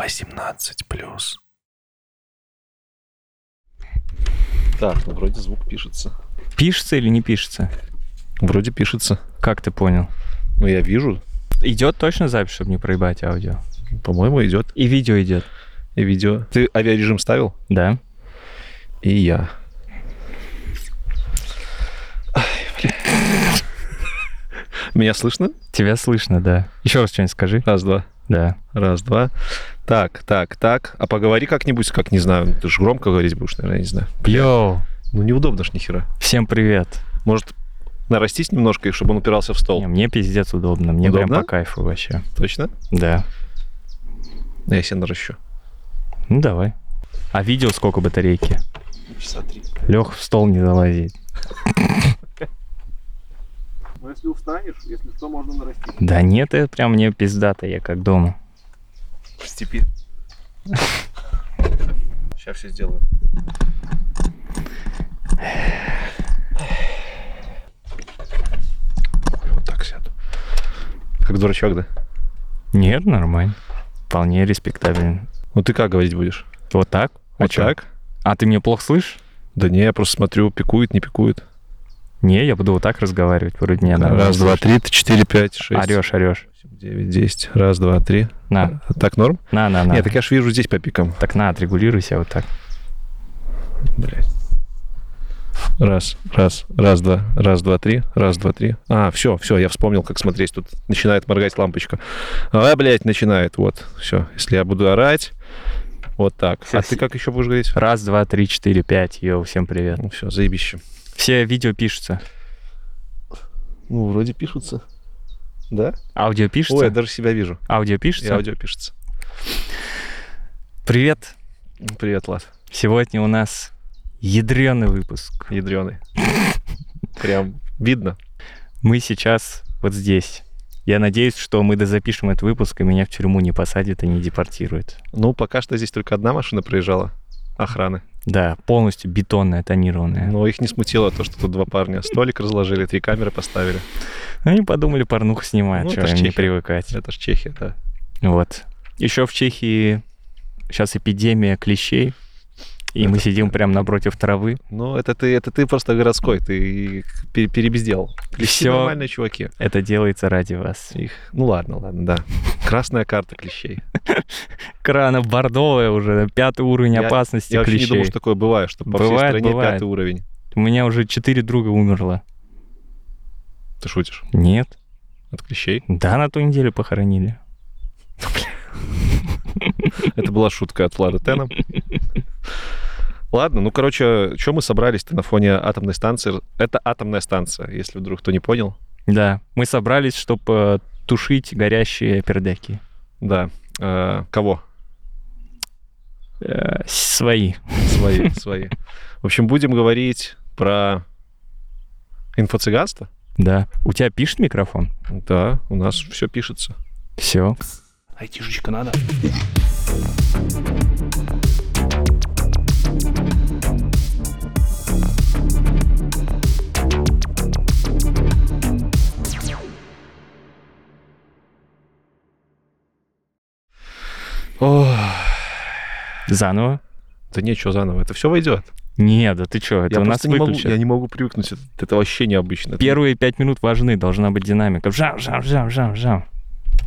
18 плюс. Так, ну вроде звук пишется. Пишется или не пишется? Вроде пишется. Как ты понял? Ну, я вижу. Идет точно запись, чтобы не проебать аудио? По-моему, идет. И видео идет, И видео. Ты авиарежим ставил? да? И я. Меня слышно? Тебя слышно, да. Еще раз что-нибудь скажи. Раз, два. Да. Раз, два. Так, так, так. А поговори как-нибудь, как, не знаю, ты же громко говорить будешь, наверное, я не знаю. Йоу, Ну, неудобно ж нихера. всем привет. Может, нарастись немножко, и чтобы он упирался в стол? Не, мне пиздец удобно, мне прям Удобно? по кайфу вообще. Точно? Да. Я себе наращу. Ну давай. А видео сколько батарейки? Часа три. Лех в стол не залазить. Ну, если устанешь, если что, можно нарастить. Да нет, это прям мне пиздато, я как дома. В степи. Сейчас все сделаю. Вот так сяду. Как дурачок, да? Нет, нормально. Вполне респектабельно. Ну ты как говорить будешь? Вот так? А Вот так? А ты меня плохо слышишь? Да не, я просто смотрю, пикует, не пикует. Не, я буду вот так разговаривать, вроде нормально Раз, два, три, четыре, пять, шесть. Орешь, орешь. Семь, Девять, десять. Раз, два, три. На, Так норм? на, на, на. Нет, так я ж вижу здесь по пикам. Так на, отрегулируй себя вот так. Блять. Раз, раз, раз, два, раз, два, три, раз, два, три. А, все, все, я вспомнил, как смотреть. Тут начинает моргать лампочка. А, блядь, начинает. Вот, все. Если я буду орать, вот так. Всё, а ты как еще будешь говорить? Раз, два, три, четыре, пять. Йоу, всем привет. Ну, все, заебище. Все видео пишутся. Ну, вроде пишутся. Да? Аудио пишется? Ой, я даже себя вижу. Аудио И пишется? аудио пишется. Привет. Привет, Влад. Сегодня у нас ядреный выпуск. Ядреный. Прям видно. Мы сейчас вот здесь. Я надеюсь, что мы дозапишем этот выпуск, и меня в тюрьму не посадят и не депортируют. Ну, пока что здесь только одна машина проезжала. Охраны. Да, полностью бетонная, тонированная. Но их не смутило то, что тут два парня столик разложили, три камеры поставили. Они подумали, порнуху снимают, Ну, что им не привыкать. Это ж Чехия, да. Вот. Еще в Чехии сейчас эпидемия клещей, и мы Это сидим да. прямо напротив травы. Ну, это ты, это ты просто городской, ты пере- перебездел. Клещи Всё. нормальные чуваки. Это делается ради вас. Их... Ну ладно, ладно, да. Красная карта клещей. Крана бордовая уже, пятый уровень Я- опасности Я вообще не клещей. думал, что такое бывает, что по всей Бывает, стране бывает. пятый уровень. У меня уже четыре друга умерло. Ты шутишь? Нет. От клещей? Да, на ту неделю похоронили. Это была шутка от Влада Тена. Ладно, ну, короче, что мы собрались-то на фоне атомной станции? Это атомная станция, если вдруг кто не понял. Да, мы собрались, чтобы тушить горящие пердяки. Да. Э, кого? Э, свои. Свои, свои. В общем, будем говорить про инфо-цыганство. Да. У тебя пишет микрофон? Да, у нас все пишется. Все. Айтишечка надо. Заново? Да нечего заново, это все войдет. Нет, да ты что, это я у нас не могу, я не могу привыкнуть. Это, это вообще необычно. Первые пять минут важны, должна быть динамика. Жам, жам, жам, жам, жам.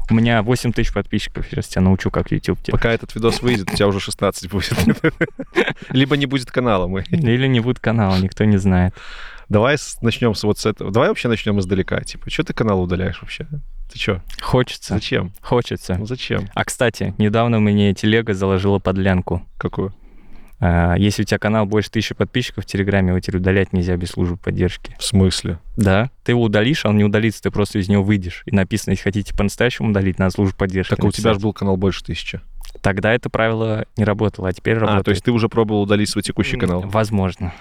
У меня 8 тысяч подписчиков, сейчас тебя научу, как YouTube делать. Пока этот видос выйдет, у тебя уже 16 будет. Либо не будет канала. Мы. Или не будет канала, никто не знает. Давай начнем с вот с этого. Давай вообще начнем издалека. Типа, что ты канал удаляешь вообще? Ты что? Хочется, Зачем? хочется. Ну зачем? А, кстати, недавно мне телега заложила подлянку. Какую? А, Если у тебя канал больше тысячи подписчиков в Телеграме, его теперь удалять нельзя без службы поддержки. В смысле? Да. Ты его удалишь, а он не удалится, ты просто из него выйдешь. И написано, если хотите по-настоящему удалить, надо службу поддержки Так а у тебя же был канал больше тысячи. Тогда это правило не работало, а теперь работает. А, то есть ты уже пробовал удалить свой текущий канал? Возможно.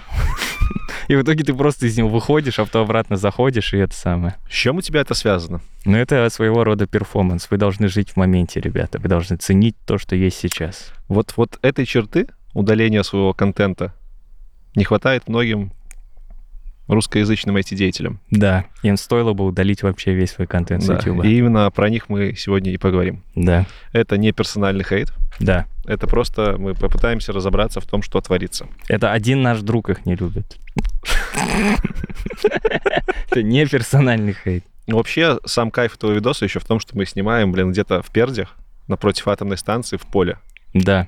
И в итоге ты просто из него выходишь, а потом обратно заходишь, и это самое. С чем у тебя это связано? Но это своего рода перформанс. Вы должны жить в моменте, ребята. Вы должны ценить то, что есть сейчас. Вот, вот этой черты удаления своего контента не хватает многим русскоязычным IT-деятелям. Да, им стоило бы удалить вообще весь свой контент с Да, YouTube. И именно про них мы сегодня и поговорим. Да, Это не персональный хейт, да. это просто мы попытаемся разобраться в том, что творится. Это один наш друг их не любит. Это не персональный хейт. Вообще, сам кайф этого видоса еще в том, что мы снимаем, блин, где-то в Пердях, напротив атомной станции в поле. Да.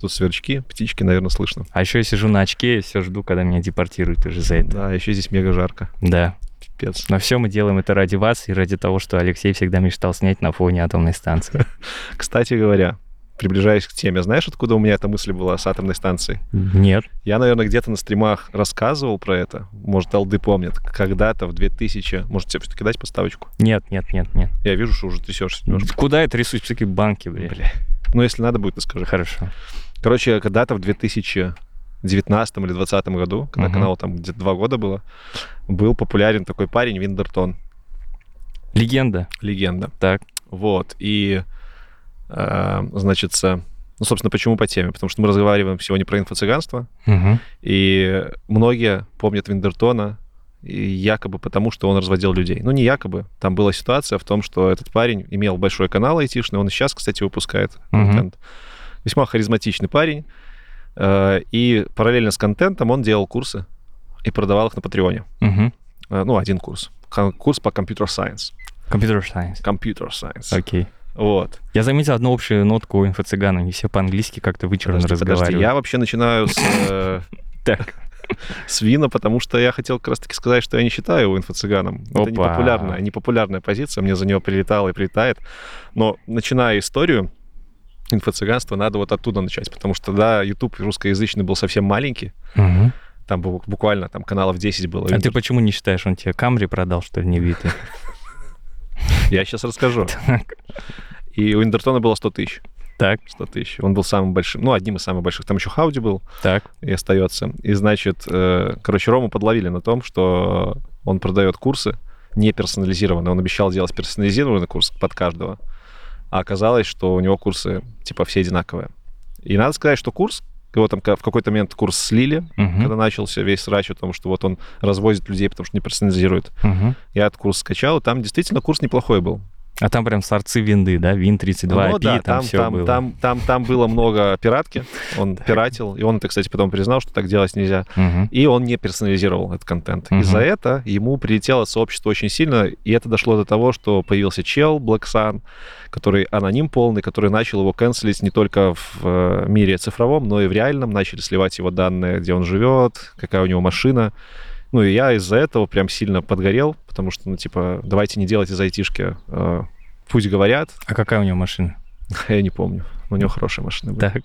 Тут сверчки, птички, наверное, слышно. А еще я сижу на очке и все жду, когда меня депортируют уже за это. Да, еще здесь мега жарко. Да. Пипец. Но все мы делаем это ради вас и ради того, что Алексей всегда мечтал снять на фоне атомной станции. Кстати говоря, приближаясь к теме, знаешь, откуда у меня эта мысль была с атомной станцией? Нет. Я, наверное, где-то на стримах рассказывал про это. Может, Алды помнит. Когда-то в 2000... Может, тебе все-таки дать поставочку? Нет, нет, нет, нет. Я вижу, что уже трясешься немножко. Куда я трясусь в такие банки, блядь? Бля. Ну, если надо будет, ты скажи. Хорошо. Короче, когда-то в 2019 или 2020 году, когда Мгм. каналу там где-то два года было, был популярен такой парень Виндертон. Легенда. Легенда. Так. Вот. И, э, значит, ну, собственно, почему по теме? Потому что мы разговариваем сегодня про инфо-цыганство, Мгм. и многие помнят Виндертона якобы потому, что он разводил людей. Ну, не якобы. Там была ситуация в том, что этот парень имел большой канал айтишный, он и сейчас, кстати, выпускает контент. Весьма харизматичный парень. э, И параллельно с контентом он делал курсы и продавал их на Patreon е. Э, Ну, один курс. Курс по computer science. Computer science. Computer science. Окей. Вот. Я заметил одну общую нотку у инфо-цыган. Они все по-английски как-то вычурно Подожди, подожди. разговаривают. Я вообще начинаю с, э, Так. с вина, потому что я хотел как раз-таки сказать, что я не считаю его инфо-цыганом. Это непопулярная, непопулярная позиция, мне за нее прилетало и прилетает. Но начиная историю инфо-цыганства, надо вот оттуда начать, потому что, да, YouTube русскоязычный был совсем маленький, Мгм. там бу- буквально там каналов 10 было. А ты почему не считаешь, он тебе Камри продал, что ли, не битый? Я сейчас расскажу. И у Индертона было 100 тысяч. Так, 100 тысяч. Он был самым большим, ну, одним из самых больших. Там еще Хауди был. так. и остается. И, значит, э, короче, Рому подловили на том, что он продает курсы не персонализированные. Он обещал делать персонализированный курс под каждого. А оказалось, что у него курсы, типа, все одинаковые. И надо сказать, что курс, его там в какой-то момент курс слили, Мгм. когда начался весь срач о том, что вот он развозит людей, потому что не персонализирует. Мгм. Я этот курс скачал, и там действительно курс неплохой был. А там прям сорцы винды, да? Вин 32 Ну API, да, там, там, все там, было. там, там, там было много пиратки, он пиратил, и он это, кстати, потом признал, что так делать нельзя. И он не персонализировал этот контент. Мгм. И за это ему прилетело сообщество очень сильно, и это дошло до того, что появился чел, Black Sun, который аноним полный, который начал его канцелить не только в э, мире цифровом, но и в реальном. Начали сливать его данные, где он живет, какая у него машина. Ну и я из-за этого прям сильно подгорел, потому что, ну, типа, давайте не делать из айтишки. э, пусть говорят, А какая у него машина? я не помню. У него хорошая машина была. Так.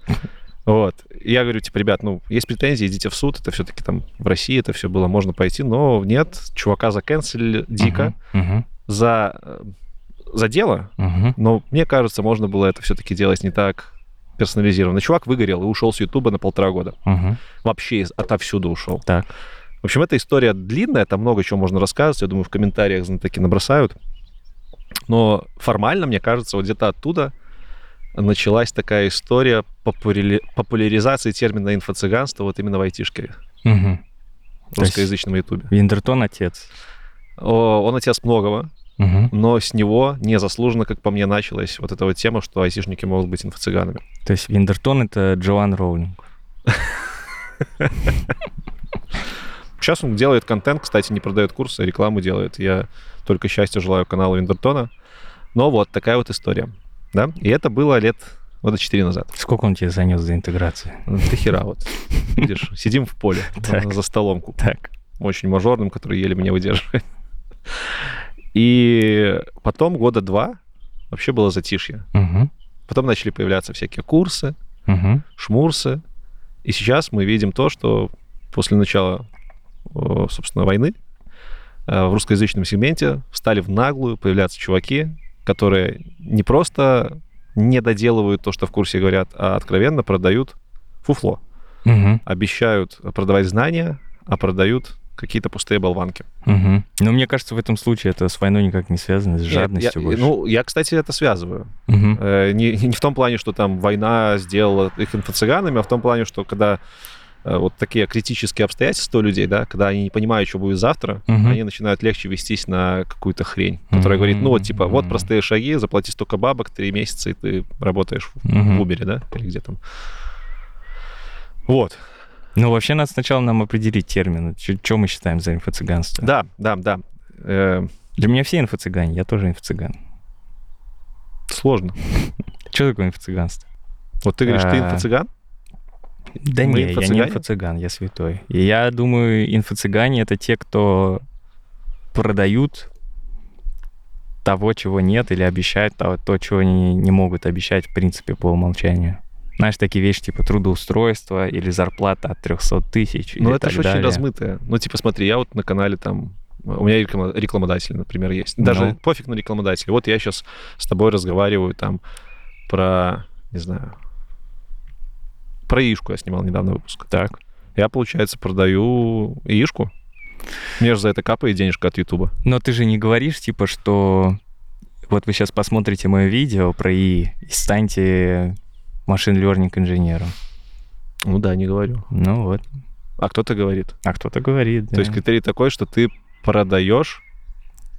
Вот. И я говорю, типа, ребят, ну, есть претензии, идите в суд, это все-таки там в России это все было, можно пойти, но нет, чувака заканцелили дико Мгм. за, э, за дело, Мгм. но мне кажется, можно было это все-таки делать не так персонализированно. Чувак выгорел и ушел с Ютуба на полтора года. Мгм. Вообще отовсюду ушел. Так. В общем, эта история длинная, там много чего можно рассказывать. Я думаю, в комментариях знатоки набросают. Но формально, мне кажется, вот где-то оттуда началась такая история популяри- популяризации термина инфо-цыганство вот именно в айтишке, Мгм. в русскоязычном ютубе. Виндертон отец. О, Он отец многого, Мгм. но с него незаслуженно, как по мне, началась вот эта вот тема, что айтишники могут быть инфо-цыганами. То есть Виндертон — это Джоан Роулинг. Сейчас он делает контент, кстати, не продает курсы, а рекламу делает. Я только счастья желаю каналу Виндертона. Но вот такая вот история. Да? И это было лет года 4 назад. Сколько он тебе занес за интеграцию? Ты хера вот. Видишь, сидим в поле за столом Так. очень мажорным, который еле меня выдерживает. И потом года два вообще было затишье. Потом начали появляться всякие курсы, шмурсы. И сейчас мы видим то, что после начала, собственно, войны э, в русскоязычном сегменте стали в наглую появляться чуваки, которые не просто не доделывают то, что в курсе говорят, а откровенно продают фуфло. Мгм. Обещают продавать знания, а продают какие-то пустые болванки. Мгм. Но мне кажется, в этом случае это с войной никак не связано, с жадностью я, больше. Ну, я, кстати, это связываю. Мгм. Э, Не, не в том плане, что там война сделала их инфо-цыганами, а в том плане, что когда э, вот такие критические обстоятельства у людей, да, когда они не понимают, что будет завтра, Мгм. они начинают легче вестись на какую-то хрень, которая говорит, ну вот типа, вот простые шаги, заплати столько бабок, три месяца, и ты работаешь Мгм. в Uber, да, или где там. Вот. Ну, вообще, надо сначала нам определить термины. Что мы считаем за инфо-цыганство? Да, да, да. Э, Для меня все инфо-цыгане, я тоже инфо-цыган. сложно. Что такое инфо-цыганство? Вот ты говоришь, ты А. инфо-цыган? Да Мы не, я не инфо-цыган, я святой. И я думаю, инфо-цыгане — это те, кто продают того, чего нет, или обещают то, то чего они не могут обещать, в принципе, по умолчанию. Знаешь, такие вещи типа трудоустройство или зарплата от 300 тысяч. Ну, это же очень далее. размытое. Ну, типа, смотри, я вот на канале там... У меня реклама- рекламодатель, например, есть. Даже Ну. пофиг на рекламодателя. Вот я сейчас с тобой разговариваю там про, не знаю, про яишку я снимал недавно выпуск. Так. Я, получается, продаю яишку. Мне же за это капает денежка от Ютуба. Но ты же не говоришь, типа, что вот вы сейчас посмотрите мое видео про ИИ и станьте машин learning инженером. Ну да, не говорю. Ну вот. А кто-то говорит. А кто-то говорит, да. То есть критерий такой, что ты продаешь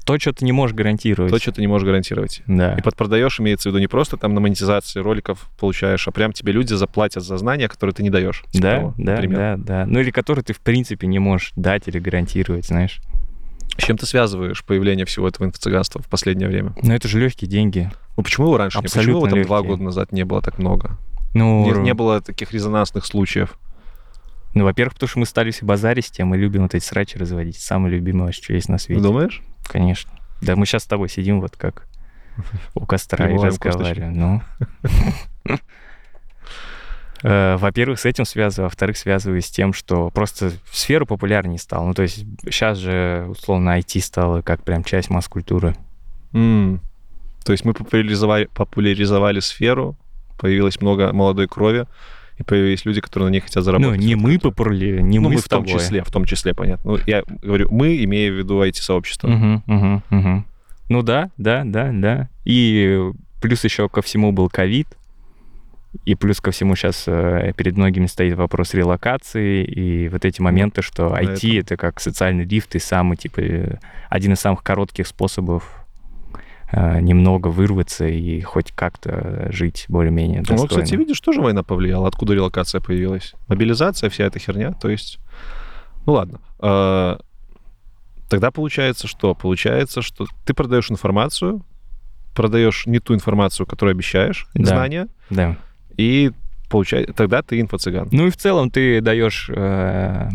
то, что ты не можешь гарантировать. то, что ты не можешь гарантировать. Да. И под продаешь имеется в виду не просто там на монетизации роликов получаешь, а прям тебе люди заплатят за знания, которые ты не даешь. Типа Да, того, да, например. да, да. Ну или который ты в принципе не можешь дать или гарантировать, знаешь. С чем ты связываешь появление всего этого инфо-цыганства в последнее время? Но это же легкие деньги. Ну почему его раньше не? Почему его Абсолютно там два легкие. года назад не было так много? Ну, Не, не было таких резонансных случаев. ну, во-первых, потому что мы стали все базарить тем, мы любим вот эти срачи разводить. Самое любимое, что есть на свете. Думаешь? Конечно. Да, мы сейчас с тобой сидим вот как у костра и разговариваем. Ну. Э, Во-первых, с этим связываю, во-вторых, связываю с тем, что просто сфера популярнее стала. Ну, то есть сейчас же, условно, IT стало как прям часть масс-культуры. То есть мы популяризовали, популяризовали сферу, появилось много молодой крови, и появились люди, которые на ней хотят Ну, заработать. не мы популяризовали, не ну, мы мы в том тобой. числе, в том числе, понятно. Ну, я говорю, мы, имея в виду IT-сообщество. Мгм, мгм, мгм. Ну да, да, да, да. И плюс еще ко всему был ковид. И плюс ко всему сейчас перед многими стоит вопрос релокации и вот эти моменты, что IT это как социальный лифт и самый типа э, один из самых коротких способов э, немного вырваться и хоть как-то жить более-менее Ну, достойно. кстати, видишь, тоже война повлияла. Откуда релокация появилась? Мобилизация, вся эта херня. То есть, ну ладно. А, Тогда получается что? Получается, что ты продаешь информацию, продаешь не ту информацию, которую обещаешь, Да. знания, Да. и получается, тогда ты инфо-цыган. Ну и в целом ты даешь э,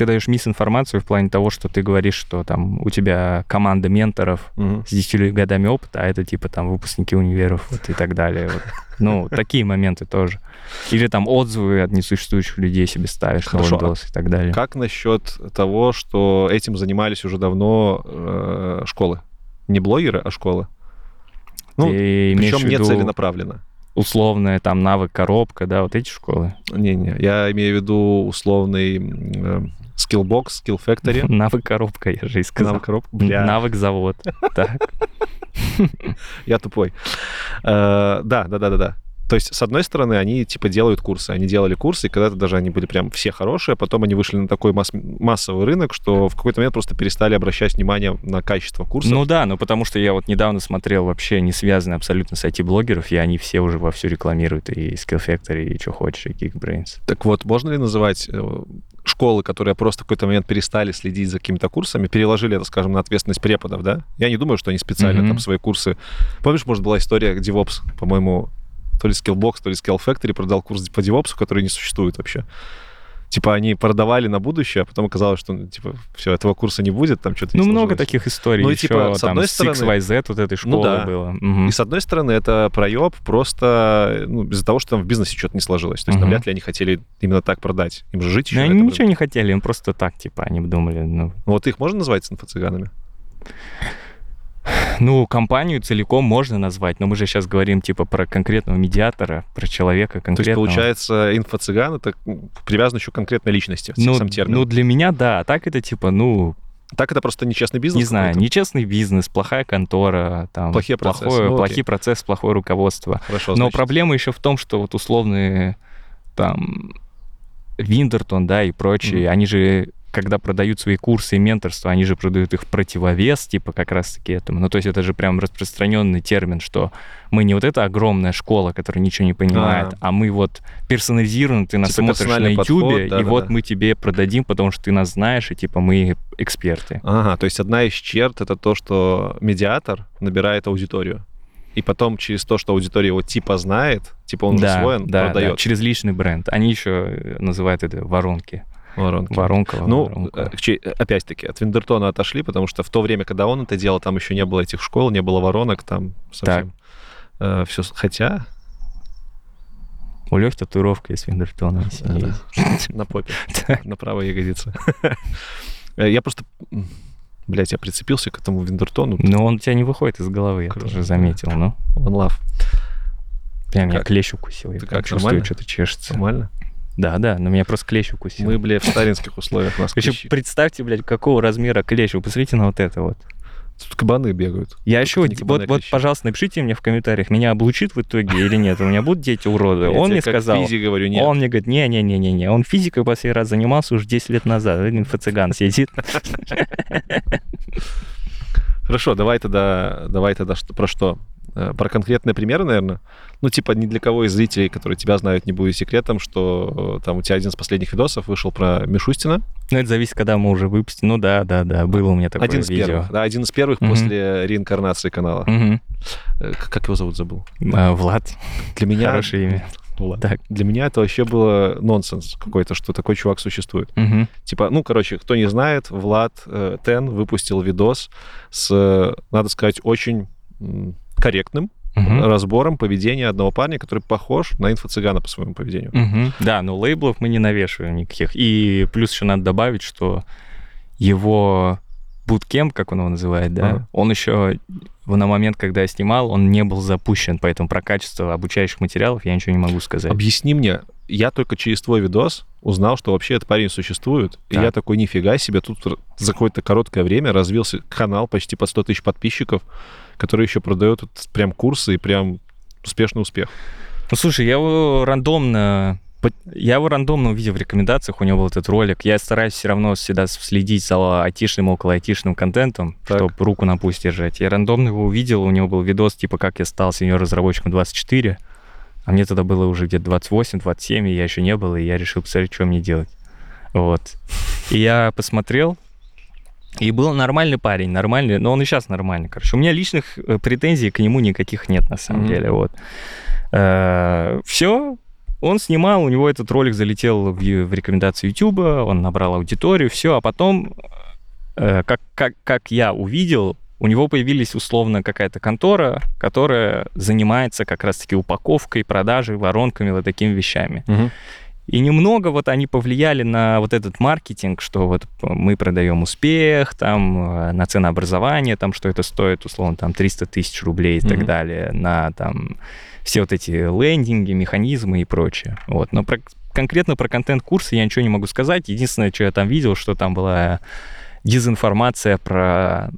ты даешь мисс-информацию в плане того, что ты говоришь, что там у тебя команда менторов с 10 годами опыта, а это типа там выпускники универов вот, и так далее. Вот. Ну, такие моменты тоже. Или там отзывы от несуществующих людей себе ставишь Хорошо, на Windows и так далее. Как насчет того, что этим занимались уже давно э, школы? Не блогеры, а школы. Ну, Ты причем не целенаправленно. условная там навык коробка, да, вот эти школы? Не-не, я имею в виду условный э, Skillbox, Skill Factory. Навык коробка, я же и сказал. Навык коробка. Бля, Навык завод. Так. я тупой. Э, Да, да, да, да, да. То есть, с одной стороны, они типа делают курсы. Они делали курсы, и когда-то даже они были прям все хорошие, а потом они вышли на такой масс- массовый рынок, что в какой-то момент просто перестали обращать внимание на качество курсов. Ну да, ну потому что я вот недавно смотрел вообще не связанные абсолютно с IT-блогеров, и они все уже вовсю рекламируют и Skill Factory, и что хочешь, и Geekbrains. Так вот, можно ли называть э, школы, которые просто в какой-то момент перестали следить за какими-то курсами, переложили это, скажем, на ответственность преподов, да? Я не думаю, что они специально Мгм. там свои курсы... Помнишь, может, была история, DevOps, по-моему, то ли Skillbox, то ли Skill Factory продал курс по DevOps, который не существует вообще. Типа они продавали на будущее, а потом оказалось, что, ну, типа, все, этого курса не будет, там что-то Ну, много таких историй. Ну, и Еще типа, с там одной с стороны- 6YZ вот этой школы да. было. Мгм. И с одной стороны, это проеб просто ну, из-за того, что там в бизнесе что-то не сложилось. То есть Мгм. навряд ли они хотели именно так продать. Им же жить еще. Ну, они ничего не хотели, им просто так, типа, они думали, ну, Вот их можно назвать инфо-цыганами? Ну, компанию целиком можно назвать, но мы же сейчас говорим, типа, про конкретного медиатора, про человека То есть, конкретного. получается, инфо-цыган это м, привязан еще к конкретной личности, ну, сам термин. ну, для меня, да, а так это, типа, ну, так это просто нечестный бизнес не знаю, нечестный бизнес, плохая контора, там, Плохие процессы, плохое, ну, окей. плохие процессы, плохое руководство. Хорошо, Но значит. проблема еще в том, что вот условные там Виндертон, да, и прочие, Мгм. они же, когда продают свои курсы и менторство, они же продают их в противовес, типа, как раз-таки этому. Ну, то есть это же прям распространенный термин, что мы не вот эта огромная школа, которая ничего не понимает, А. а мы вот персонализированно, ты нас Типа смотришь на YouTube, подход, и вот мы тебе продадим, потому что ты нас знаешь, и типа мы эксперты. Ага, то есть одна из черт это то, что медиатор набирает аудиторию. И потом через то, что аудитория его типа знает, типа он да, усвоен, да, продает. да, через личный бренд. Они еще называют это воронки. Воронки. Воронка, Ну, воронка. э, че- опять-таки, от Виндертона отошли, потому что в то время, когда он это делал, там еще не было этих школ, не было воронок, там совсем все... Хотя У Лёхи татуировка есть Виндертона. на попе, на правой ягодице. Э, Я просто... Блять, я прицепился к этому Виндертону. Но он у тебя не выходит из головы, я тоже заметил. Ну, One love. прям меня клещ укусил. Я Ты прям как, чувствую, что-то чешется. Нормально? Да, да, но меня просто клещ укусил. Мы, бля, в сталинских условиях нас клещи. представьте, блядь, какого размера клещ. Вы посмотрите на вот это вот. Тут кабаны бегают. Я Только еще, не вот, кабаны, а вот, клещи. пожалуйста, напишите мне в комментариях, меня облучит в итоге или нет. У меня будут дети уроды. Я Он мне сказал. физик говорю, нет. Он мне говорит, не-не-не-не-не, он физикой последний раз занимался уже 10 лет назад. Инфо-цыган сидит. Хорошо, давай тогда, давай тогда что, про что? Э, Про конкретные примеры, наверное. Ну, типа, ни для кого из зрителей, которые тебя знают, не будет секретом, что э, там у тебя один из последних видосов вышел про Мишустина. Ну, это зависит, когда мы уже выпустим. Ну да, да, да, было у меня такое один из видео. первых, да, один из первых Мгм. после реинкарнации канала. К- Как его зовут, забыл. А, Влад, Для меня... хорошее имя. Влад. Так. Для меня это вообще было нонсенс какой-то, что такой чувак существует. Мгм. Типа, ну, короче, кто не знает, Влад э, Тен выпустил видос с, надо сказать, очень корректным Мгм. разбором поведения одного парня, который похож на инфо-цыгана по своему поведению. Мгм. Да, но лейблов мы не навешиваем никаких. И плюс еще надо добавить, что его буткемп, как он его называет, да, Ага. он еще на момент, когда я снимал, он не был запущен, поэтому про качество обучающих материалов я ничего не могу сказать. Объясни мне, я только через твой видос узнал, что вообще этот парень существует, и Так. я такой, нифига себе, тут за какое-то короткое время развился канал почти под 100 тысяч подписчиков, который еще продает вот прям курсы и прям успешный успех. Ну, слушай, я его рандомно... Я его рандомно увидел в рекомендациях, у него был этот ролик. Я стараюсь все равно всегда следить за айтишным, около айтишным контентом, Так. чтобы руку на пусть держать. Я рандомно его увидел, у него был видос, типа, как я стал сеньор-разработчиком 24, а мне тогда было уже где-то 28-27, и я еще не был, и я решил посмотреть, что мне делать. Вот. И я посмотрел, и был нормальный парень, нормальный, но он и сейчас нормальный, короче. У меня личных э, претензий к нему никаких нет, на самом Мгм. деле, вот. Все, он снимал, у него этот ролик залетел в, в рекомендации YouTube, он набрал аудиторию, все, а потом, э, как, как, как я увидел, у него появились условно какая-то контора, которая занимается как раз-таки упаковкой, продажей, воронками, вот такими вещами. И немного вот они повлияли на вот этот маркетинг, что вот мы продаем успех, там, э, на ценообразование, там, что это стоит, условно, там, 300 тысяч рублей и так Мгм. далее, на там все вот эти лендинги, механизмы и прочее. Вот. Но про- конкретно про контент-курсы я ничего не могу сказать. Единственное, что я там видел, что там была дезинформация про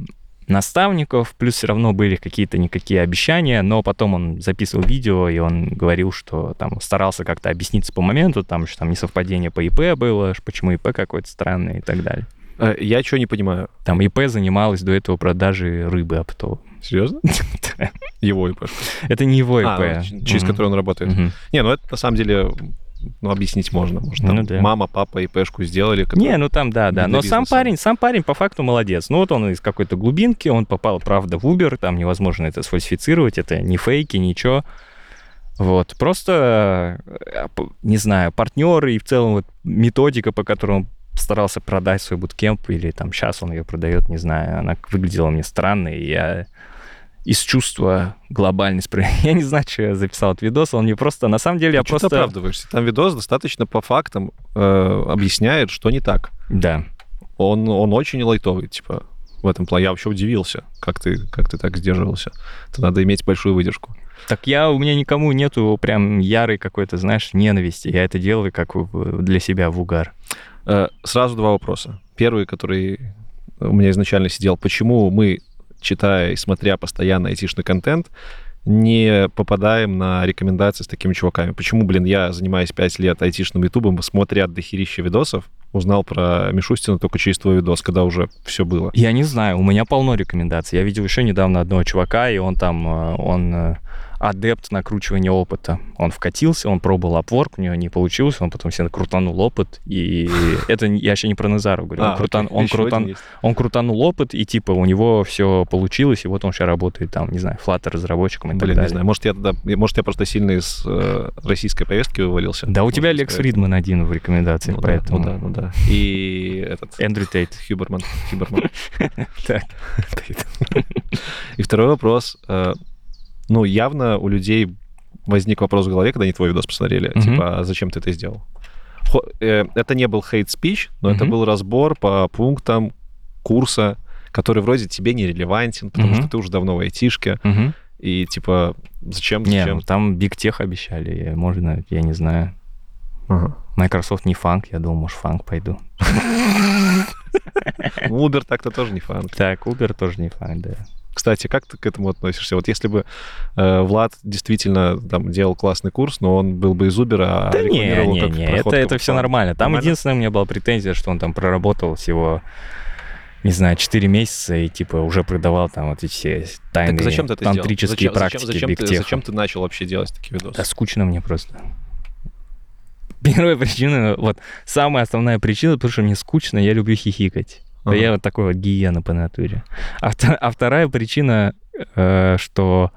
наставников, плюс все равно были какие-то никакие обещания, но потом он записывал видео, и он говорил, что там старался как-то объясниться по моменту, там что там несовпадение по ИП было, почему ИП какой-то странный и так далее. Э, Я чего не понимаю. Там ИП занималась до этого продажей рыбы оптовой. Серьезно? Его ИП. Это не его ИП. А, через который он работает. Не, ну это на самом деле, ну, объяснить можно. Может, там Ну да. мама, папа ИПшку сделали. Не, ну там да, да. Но сам парень, сам парень по факту молодец. Ну вот он из какой-то глубинки, он попал, правда, в Uber, там невозможно это сфальсифицировать, это не фейки, ничего. Вот, просто, э, не знаю, партнеры и в целом вот методика, по которой он старался продать свой буткемп, или там сейчас он ее продает, не знаю, она выглядела мне странно, и я из чувства глобальной справедливости. Я не знаю, что я записал этот видос, он мне просто... На самом деле я Ну, чё ты просто... оправдываешься? Там видос достаточно по фактам э, объясняет, что не так. Да. Он, он очень лайтовый, типа, в этом плане. Я вообще удивился, как ты, как ты так сдерживался. Это надо иметь большую выдержку. Так я, у меня никому нету прям ярой какой-то, знаешь, ненависти. Я это делаю как для себя в угар. Э, сразу два вопроса. Первый, который у меня изначально сидел, почему мы, читая и смотря постоянно айтишный контент, не попадаем на рекомендации с такими чуваками? Почему, блин, я занимаюсь 5 лет айтишным ютубом, смотря дохерища видосов, узнал про Мишустина только через твой видос, когда уже все было? Я не знаю, у меня полно рекомендаций. Я видел еще недавно одного чувака, и он там, э, он э, адепт накручивания опыта. Он вкатился, он пробовал Upwork, у него не получилось, он потом себе крутанул опыт, и это я еще не про Назару говорю. Он, А, крутан- он, крутан- он крутанул опыт, и типа у него все получилось, и вот он сейчас работает там, не знаю, Flutter разработчиком и так Блин, далее. не знаю, может, я тогда, может, я просто сильно из э, российской повестки вывалился. Да, у Может, тебя Лекс. Фридман один в рекомендациях, Ну да, поэтому... ну да, ну да. И этот... Эндрю Тейт. Хюберман. Хюберман. Так. И второй вопрос. Ну, явно у людей возник вопрос в голове, когда они твой видос посмотрели. Мгм. Типа, а зачем ты это сделал? Хо- э, Это не был speech, но это Мгм. был разбор по пунктам курса, который вроде тебе не релевантен, потому Мгм. что ты уже давно в айтишке. Мгм. И типа, зачем? Не, зачем? ну там Big Tech обещали, можно, я не знаю. Ага. Microsoft не фанк, я думал, может, фанк пойду. Uber так-то тоже не фан. Так, Uber тоже не фанк, да. Кстати, как ты к этому относишься? Вот если бы э, Влад действительно там делал классный курс, но он был бы из Uber, а Да не, рекламировал не, как не, это, это все нормально. Там Нормально? единственная у меня была претензия, что он там проработал всего, не знаю, 4 месяца и типа уже продавал там вот эти все тайные Так зачем ты это тантрические Зачем, практики зачем, зачем, ты, зачем ты начал вообще делать такие видосы? Да скучно мне просто. Первая причина, вот самая основная причина, потому что мне скучно, я люблю хихикать. Ага. я вот такой вот гиена по натуре. А, а вторая причина, э, что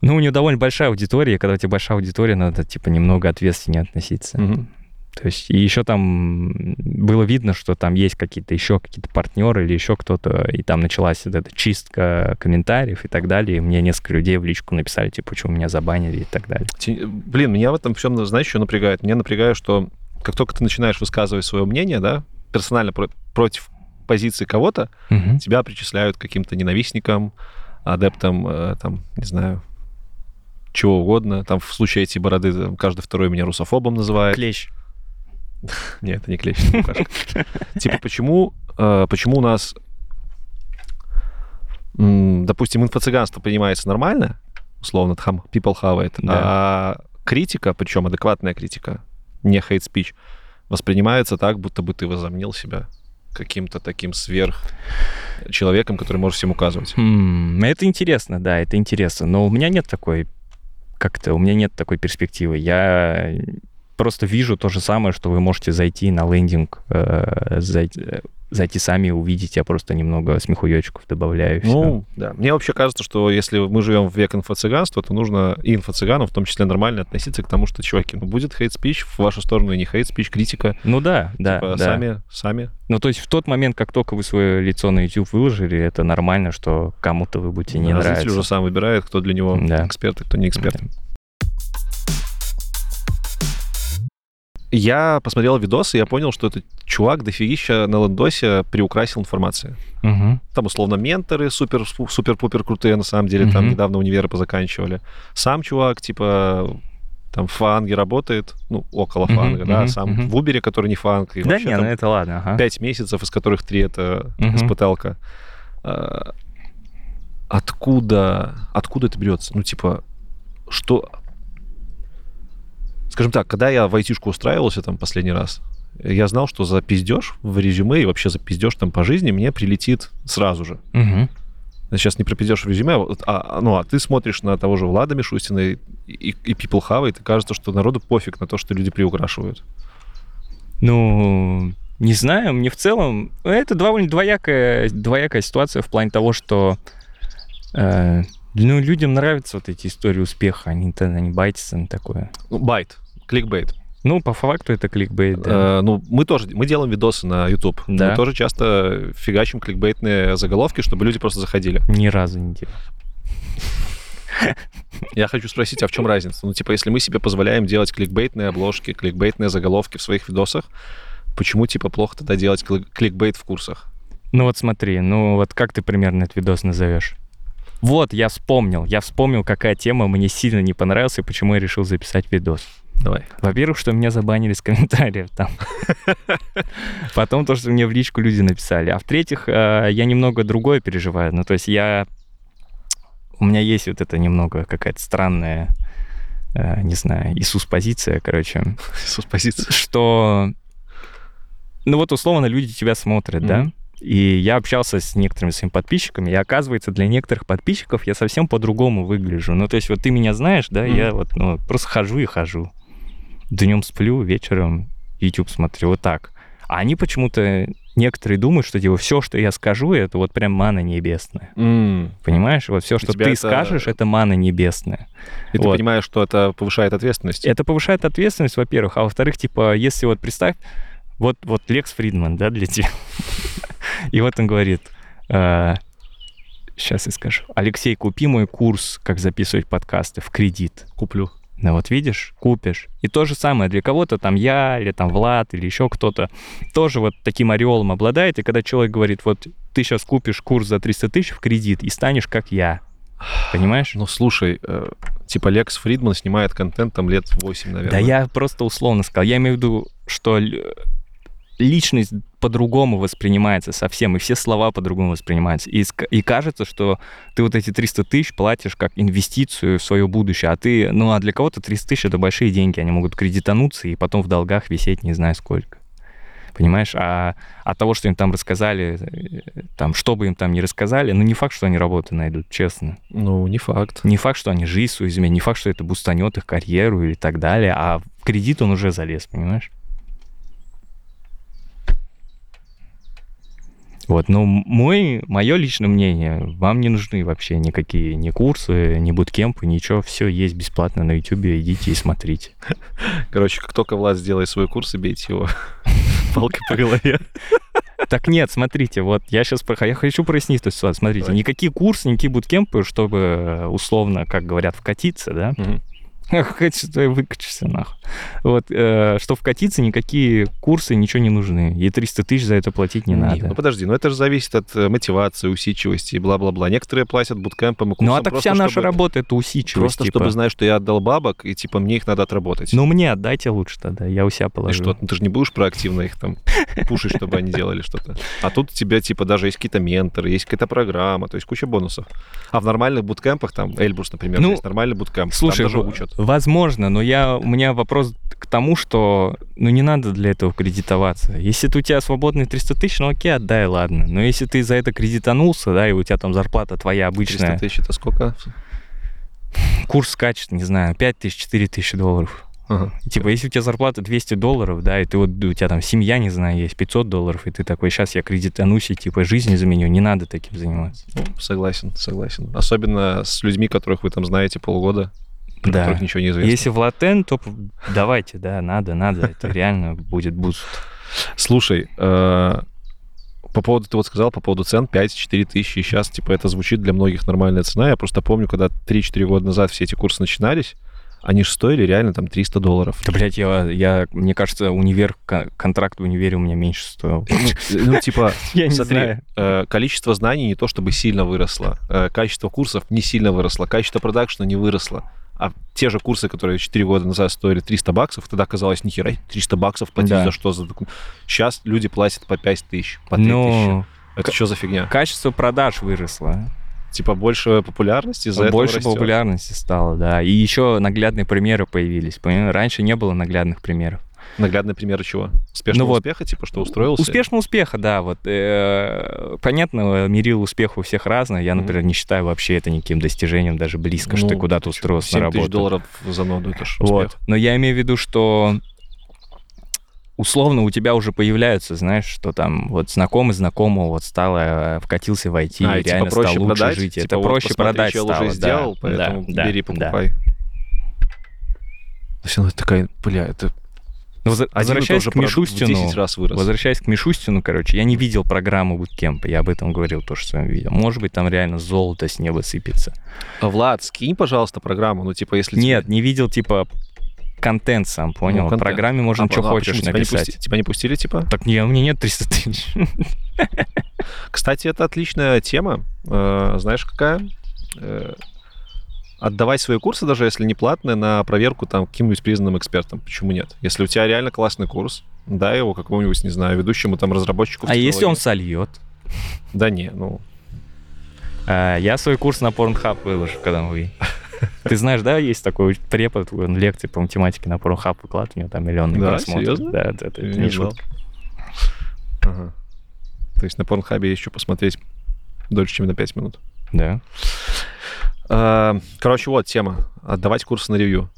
ну, у него довольно большая аудитория, когда у тебя большая аудитория, надо, типа, немного ответственнее относиться. Мгм. То есть, и еще там было видно, что там есть какие-то еще какие-то партнеры или еще кто-то, и там началась вот эта чистка комментариев и так далее. И мне несколько людей в личку написали, типа, почему меня забанили и так далее. Блин, меня в этом всем, знаешь, что напрягает? Меня напрягает, что как только ты начинаешь высказывать свое мнение, да, персонально про- против позиции кого-то, Мгм. тебя причисляют к каким-то ненавистникам, адептам, э, там, не знаю, чего угодно. Там в случае эти бороды там, каждый второй меня русофобом называет. Клещ. Нет, это не клещ. Типа, почему, э, почему у нас, допустим, инфо-цыганство принимается нормально, условно, там people have it, а критика, причем адекватная критика, не hate speech, воспринимается так, будто бы ты возомнил себя каким-то таким сверх человеком, который может всем указывать. Хм, это интересно, да, это интересно. Но у меня нет такой, как-то, у меня нет такой перспективы. Я просто вижу то же самое, что вы можете зайти на лендинг, э, зайти, зайти сами увидеть. Я просто немного смехуёчков добавляю. Ну, да. Мне вообще кажется, что если мы живем в век инфо-цыганства, то нужно и инфо-цыганам в том числе нормально относиться к тому, что, чуваки, ну, будет хейт-спич в вашу сторону и не хейт-спич, критика. ну да, да, Типа, да. Сами, сами. Ну, то есть в тот момент, как только вы свое лицо на YouTube выложили, это нормально, что кому-то вы будете не А нравиться. Зритель уже сам выбирает, кто для него Да. эксперт, а кто не эксперт. Да. Я посмотрел видосы, и я понял, что этот чувак дофигища на лендосе приукрасил информацию. Мгм. Там, условно, менторы супер, супер-пупер крутые, на самом деле, там Мгм. недавно универы позаканчивали. Сам чувак, типа, там в фанге работает, ну, около Мгм, фанга, да, мгм, сам мгм. в Убере, который не фанг. и Да вообще не, там ну это ладно, ага. пять месяцев, из которых три это Мгм. испыталка. А, Откуда, откуда это берется? Ну, типа, что... Скажем так, когда я в айтишку устраивался там последний раз, я знал, что за пиздеж в резюме и вообще за пиздеж там по жизни мне прилетит сразу же. Я сейчас не про пиздеж в резюме, а вот, а, ну, а ты смотришь на того же Влада Мишустина и, и, и People Have, и кажется, что народу пофиг на то, что люди приукрашивают. Ну, не знаю, мне в целом... Это довольно двоякая, двоякая ситуация в плане того, что э, ну, людям нравятся вот эти истории успеха, они, они байтятся на такое. Ну, bait, кликбейт. Ну, по факту это кликбейт, да. Э, ну, мы тоже, мы делаем видосы на YouTube. Да. Мы тоже часто фигачим кликбейтные заголовки, чтобы люди просто заходили. Ни разу не делал. Я хочу спросить, а в чем разница? Ну, типа, если мы себе позволяем делать кликбейтные обложки, кликбейтные заголовки в своих видосах, почему, типа, плохо тогда делать кли- кликбейт в курсах? Ну вот смотри, ну вот как ты примерно этот видос назовешь? Вот, я вспомнил. Я вспомнил, какая тема мне сильно не понравилась и почему я решил записать видос. Давай. Во-первых, что меня забанили с комментариев там. Потом то, что мне в личку люди написали. А в-третьих, э, я немного другое переживаю. Ну, то есть я... у меня есть вот это немного какая-то странная, э, не знаю, Иисус-позиция, короче, Суспозиция. что, ну вот условно люди тебя смотрят, да. И я общался с некоторыми своими подписчиками, и оказывается, для некоторых подписчиков я совсем по-другому выгляжу. Ну, то есть вот ты меня знаешь, да, Мгм. я вот ну, просто хожу и хожу. Днем сплю, вечером YouTube смотрю, вот так. А они почему-то, некоторые думают, что типа все, что я скажу, это вот прям мана небесная. М. Понимаешь? Вот все, что ты это- скажешь, это мана небесная. И ты Вот. понимаешь, что это повышает ответственность. Это повышает ответственность, во-первых, а во-вторых, типа, если вот представь, вот, вот Лекс Фридман, да, для тебя. И вот он говорит, сейчас я скажу, Алексей, купи мой курс, как записывать подкасты в кредит. Куплю. Ну вот видишь, купишь. И то же самое для кого-то, там я, или там Влад, или еще кто-то, тоже вот таким ореолом обладает. И когда человек говорит, вот ты сейчас купишь курс за 300 тысяч в кредит и станешь как я. Понимаешь? Ну, слушай, э, типа Лекс Фридман снимает контент там лет 8, наверное. Да я просто условно сказал. Я имею в виду, что личность по-другому воспринимается совсем, и все слова по-другому воспринимаются. И, и кажется, что ты вот эти 300 тысяч платишь как инвестицию в свое будущее, а ты, ну а для кого-то 300 тысяч это большие деньги, они могут кредитануться и потом в долгах висеть не знаю сколько. Понимаешь? А от того, что им там рассказали, э, там, что бы им там ни рассказали, ну не факт, что они работу найдут, честно. Ну, не факт. Не факт, что они жизнь свою изменят, не факт, что это бустанет их карьеру или так далее, а в кредит он уже залез, понимаешь? Вот, но мой, мое личное мнение, вам не нужны вообще никакие ни курсы, ни буткемпы, ничего, все есть бесплатно на YouTube, идите и смотрите. Короче, как только Влад сделает свой курс, и бейте его палкой по голове. Так нет, смотрите, вот я сейчас я хочу прояснить эту ситуацию. Смотрите, Давай. никакие курсы, никакие буткемпы, чтобы э, условно, как говорят, вкатиться, да, Мгм. Хочешь, то и выкачешься нахуй. Вот, э, что вкатиться, никакие курсы, ничего не нужны. И 300 тысяч за это платить не, надо. Ну подожди, ну это же зависит от э, мотивации, усидчивости и бла-бла-бла. Некоторые платят буткемпам и курсам ну а так просто, вся наша чтобы- работа это усидчивость. Просто типа. чтобы знать, что я отдал бабок, и типа мне их надо отработать. Ну мне отдайте лучше тогда, я у себя и положу. что? Ну, ты же не будешь проактивно их там пушить, чтобы они делали что-то. А тут у тебя типа даже есть какие-то менторы, есть какая-то программа, то есть куча бонусов. А в нормальных буткемпах, там, Эльбрус, например, Ну, есть нормальный буткемп, Слушай, там даже учат. Возможно, но я, у меня вопрос к тому, что ну не надо для этого кредитоваться. Если ты, у тебя свободные 300 тысяч, ну окей, отдай, ладно. Но если ты за это кредитанулся, да, и у тебя там зарплата твоя 300 обычная, тысяч это сколько? курс скачет, не знаю, 5 тысяч, 4 тысячи долларов. Ага. Типа, если у тебя зарплата 200 долларов, да, и ты вот, у тебя там семья, не знаю, есть 500 долларов, и ты такой, сейчас я кредитанусь и, типа, жизнь заменю, не надо таким заниматься. Ну, согласен, согласен. Особенно с людьми, которых вы там знаете полгода, про Да. которых ничего не известно. Если Влад Тен, то давайте, да, надо, надо, это реально будет буст. Слушай, э, по поводу, ты вот сказал, по поводу цен 5-4 тысячи, сейчас, типа, это звучит для многих нормальная цена. Я просто помню, когда 3-4 года назад все эти курсы начинались, они же стоили реально там 300 долларов. Да, блядь, я, я, мне кажется, универ, ко- контракт в универе у меня меньше стоил. Ну, ну, типа, Я смотри, э, количество знаний не то чтобы сильно выросло, э, качество курсов не сильно выросло, качество продакшна не выросло. А те же курсы, которые 4 года назад стоили 300 баксов, тогда казалось, нихера, 300 баксов платить Да. за что? За... Сейчас люди платят по 5 тысяч, по 3 тысячи. Ну, Это что за фигня? качество продаж выросло. Типа больше популярности этого Больше растет. популярности стало, да. И еще наглядные примеры появились. Раньше не было наглядных примеров. Наглядные примеры чего? Успешного Ну вот. успеха, типа, что устроился? Успешного успеха, да. Вот э, понятно, мерил успеха у всех разное. Я, например, не считаю вообще это никаким достижением, даже близко, что ты Ну, куда-то устроился на 7 тысяч работу. долларов за ноду, это ж Вот. успех. Но я имею в виду, что условно у тебя уже появляются, знаешь, что там вот знакомый знакомого вот стало, э, вкатился в IT, А, и типа, реально проще стал лучше продать? жить. Типа, это вот проще посмотри, продать чел стало. уже да, сделал, да, поэтому да, бери, да. покупай. То есть она такая, бля, это Но воз- один и возвращаясь к в Мишустину, 10 раз вырос. Возвращаясь к Мишустину, короче, я не видел программу буткемпа, я об этом говорил тоже в своем видео. Может быть, там реально золото с неба сыпется. А, Влад, скинь, пожалуйста, программу, ну, типа, если... тебе- Нет, не видел, типа, контент сам, понял? Ну, В контент. программе можно А, что а хочешь тебя не, написать. пусти- тебя не пустили, типа? Так не, у меня нет 300 тысяч. Кстати, это отличная тема. Э, знаешь, какая? Отдавай свои курсы, даже если не платные, на проверку там каким-нибудь признанным экспертом. Почему нет? Если у тебя реально классный курс, дай его какому-нибудь, не знаю, ведущему там разработчику. А если он сольет? Да не, ну... А, Я свой курс на Pornhub выложу, когда вы. Ты знаешь, да, есть такой препод, он лекции по математике на Pornhub выкладывает, у него там миллионные Да, просмотры. серьезно? Да, это, это не шутка. Ага. То есть на порнхабе еще посмотреть дольше, чем на 5 минут. Да. А, Короче, вот тема. Отдавать курсы на ревью.